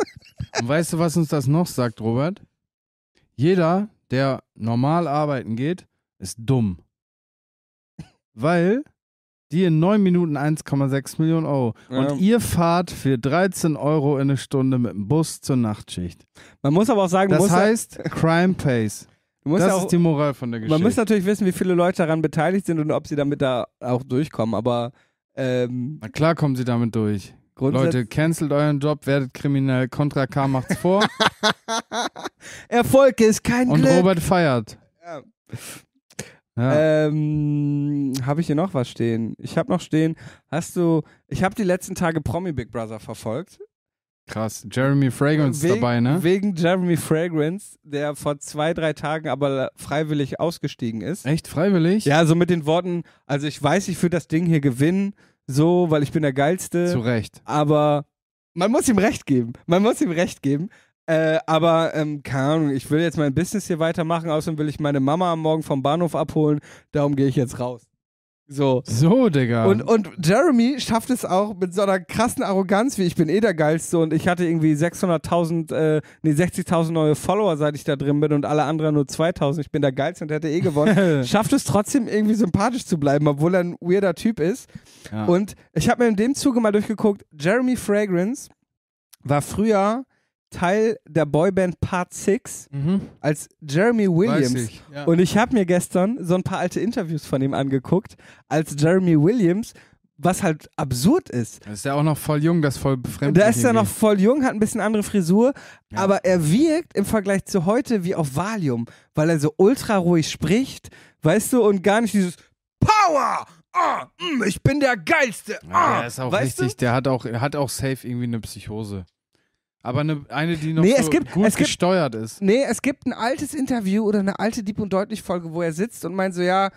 Und weißt du, was uns das noch sagt, Robert? Jeder, der normal arbeiten geht, ist dumm. Weil die in neun Minuten 1,6 Millionen Euro. Ja. Und ihr fahrt für 13 Euro in eine Stunde mit dem Bus zur Nachtschicht. Man muss aber auch sagen, Das heißt, Crime pays. musst Das ja auch, ist die Moral von der man muss Geschichte. natürlich wissen, wie viele Leute daran beteiligt sind und ob sie damit da auch durchkommen. Aber ähm, Na klar kommen sie damit durch. Leute, cancelt euren Job, werdet kriminell. Contra K macht's vor. Erfolg ist kein und Glück. Robert feiert. Ja. Ja. Ähm, habe ich hier noch was stehen? Ich habe noch stehen, hast du, ich habe die letzten Tage Promi Big Brother verfolgt. Krass. Jeremy Fragrance ist Wegen- dabei, ne? Wegen Jeremy Fragrance, der vor zwei, drei Tagen aber freiwillig ausgestiegen ist. Echt freiwillig? Ja, so mit den Worten, also ich weiß, ich würde das Ding hier gewinnen, so, weil ich bin der Geilste. Zu Recht. aber man muss ihm recht geben. Man muss ihm recht geben. Äh, aber, ähm, keine Ahnung, ich will jetzt mein Business hier weitermachen, außerdem will ich meine Mama am Morgen vom Bahnhof abholen, darum gehe ich jetzt raus. So. So, Digga. Und, und Jeremy schafft es auch mit so einer krassen Arroganz, wie ich bin eh der Geilste und ich hatte irgendwie 600.000, äh, nee, 60.000 neue Follower, seit ich da drin bin und alle anderen nur 2.000. Ich bin der Geilste und hätte eh gewonnen. schafft es trotzdem irgendwie sympathisch zu bleiben, obwohl er ein weirder Typ ist. ja. Und ich habe mir in dem Zuge mal durchgeguckt, Jeremy Fragrance war früher Teil der Boyband Part 6 mhm. als Jeremy Williams. Ich. Ja. Und ich habe mir gestern so ein paar alte Interviews von ihm angeguckt, als Jeremy Williams, was halt absurd ist. Das ist ja auch noch voll jung, das ist voll befremdlich. Der ist ja noch voll jung, hat ein bisschen andere Frisur, Ja. aber er wirkt im Vergleich zu heute wie auf Valium, weil er so ultra ruhig spricht, weißt du, und gar nicht dieses Power! Ah, mm, ich bin der Geilste! Ja, Ah, der ist auch weißt richtig, der hat auch, er hat auch safe irgendwie eine Psychose. Aber eine, eine die noch Nee, so es gibt- gut es gibt- gesteuert ist. Nee, es gibt ein altes Interview oder eine alte Dieb und Deutlich Folge, wo er sitzt und meint so, ja,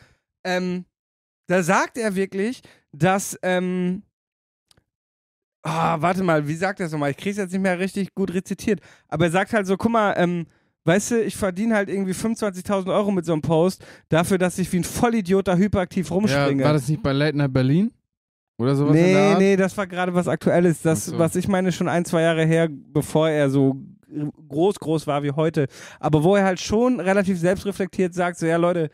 ähm, da sagt er wirklich, dass, ähm, ah, warte mal, wie sagt er es nochmal? Ich krieg's jetzt nicht mehr richtig gut rezitiert. Aber er sagt halt so, guck mal, ähm, weißt du, ich verdiene halt irgendwie 25.000 Euro mit so einem Post dafür, dass ich wie ein Vollidiot da hyperaktiv Ja, rumspringe. war das nicht bei Late Night Berlin? Oder sowas in der nee, Art? nee, das war gerade was Aktuelles. Das, so. was ich meine, schon ein, zwei Jahre her, bevor er so groß, groß war wie heute. Aber wo er halt schon relativ selbstreflektiert sagt, so, ja, Leute,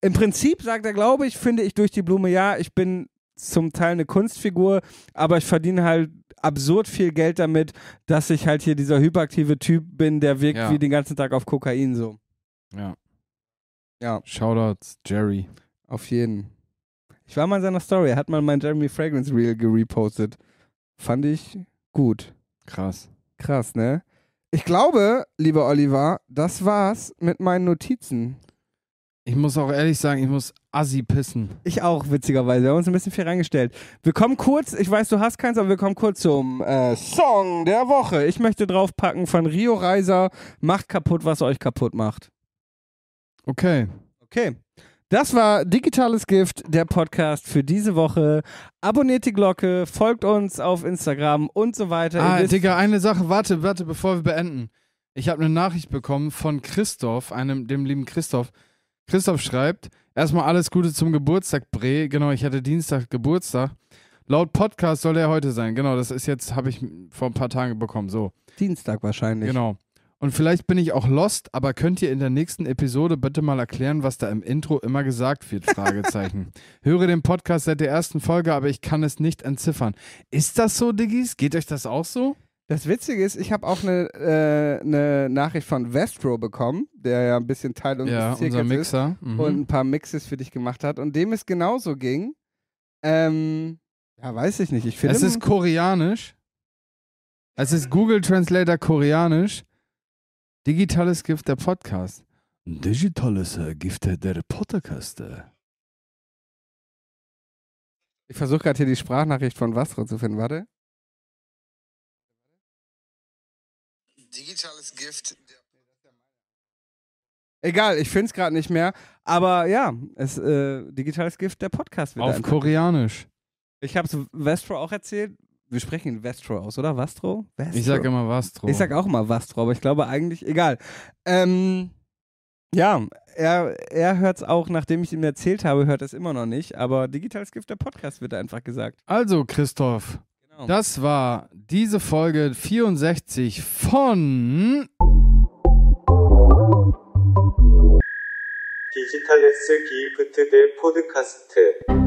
im Prinzip sagt er, glaube ich, finde ich durch die Blume, ja, ich bin zum Teil eine Kunstfigur, aber ich verdiene halt absurd viel Geld damit, dass ich halt hier dieser hyperaktive Typ bin, der wirkt Ja. wie den ganzen Tag auf Kokain so. Ja. Ja. Shoutouts, Jerry. Auf jeden. Ich war mal in seiner Story, er hat mal mein Jeremy Fragrance Reel gerepostet. Fand ich gut. Krass. Krass, ne? Ich glaube, lieber Oliver, das war's mit meinen Notizen. Ich muss auch ehrlich sagen, ich muss assi pissen. Ich auch, witzigerweise. Wir haben uns ein bisschen viel reingestellt. Wir kommen kurz, ich weiß, du hast keins, aber wir kommen kurz zum äh, Song der Woche. Ich möchte draufpacken von Rio Reiser, macht kaputt, was euch kaputt macht. Okay. Okay. Das war Digitales Gift, der Podcast für diese Woche. Abonniert die Glocke, folgt uns auf Instagram und so weiter. Ah, Digga, eine Sache, warte, warte, bevor wir beenden. Ich habe eine Nachricht bekommen von Christoph, einem, dem lieben Christoph. Christoph schreibt, erstmal alles Gute zum Geburtstag, Bre. Genau, ich hatte Dienstag Geburtstag. Laut Podcast soll er heute sein. Genau, das ist jetzt, habe ich vor ein paar Tagen bekommen. So, Dienstag wahrscheinlich. genau. Und vielleicht bin ich auch lost, aber könnt ihr in der nächsten Episode bitte mal erklären, was da im Intro immer gesagt wird? Fragezeichen. Höre den Podcast seit der ersten Folge, aber ich kann es nicht entziffern. Ist das so, Diggis? Geht euch das auch so? Das Witzige ist, ich habe auch eine, äh, eine Nachricht von Vestro bekommen, der ja ein bisschen Teil unseres Ja, unser ist Mixer. Mhm. und ein paar Mixes für dich gemacht hat und dem es genauso ging. Ähm, ja, weiß ich nicht. Ich finde, es ist koreanisch. Es ist Google Translator koreanisch. Digitales Gift der Podcast. Digitales äh, Gift der Podcast. ich versuche gerade hier die Sprachnachricht von Vestro zu finden. Warte. Digitales Gift. Egal, ich finde es gerade nicht mehr. Aber ja, es äh, digitales Gift der Podcast Auf koreanisch. Ich habe es Vestro auch erzählt wir sprechen Vestro aus, oder? Vastro? Vastro? Ich sag immer Vastro. Ich sag auch immer Vastro, aber ich glaube eigentlich, egal. Ähm, ja, er, er hört es auch, nachdem ich ihm erzählt habe, hört es immer noch nicht, aber Digitales Gift der Podcast wird einfach gesagt. Also, Christoph, genau. das war diese Folge 64 von Digitales Gift der Podcast.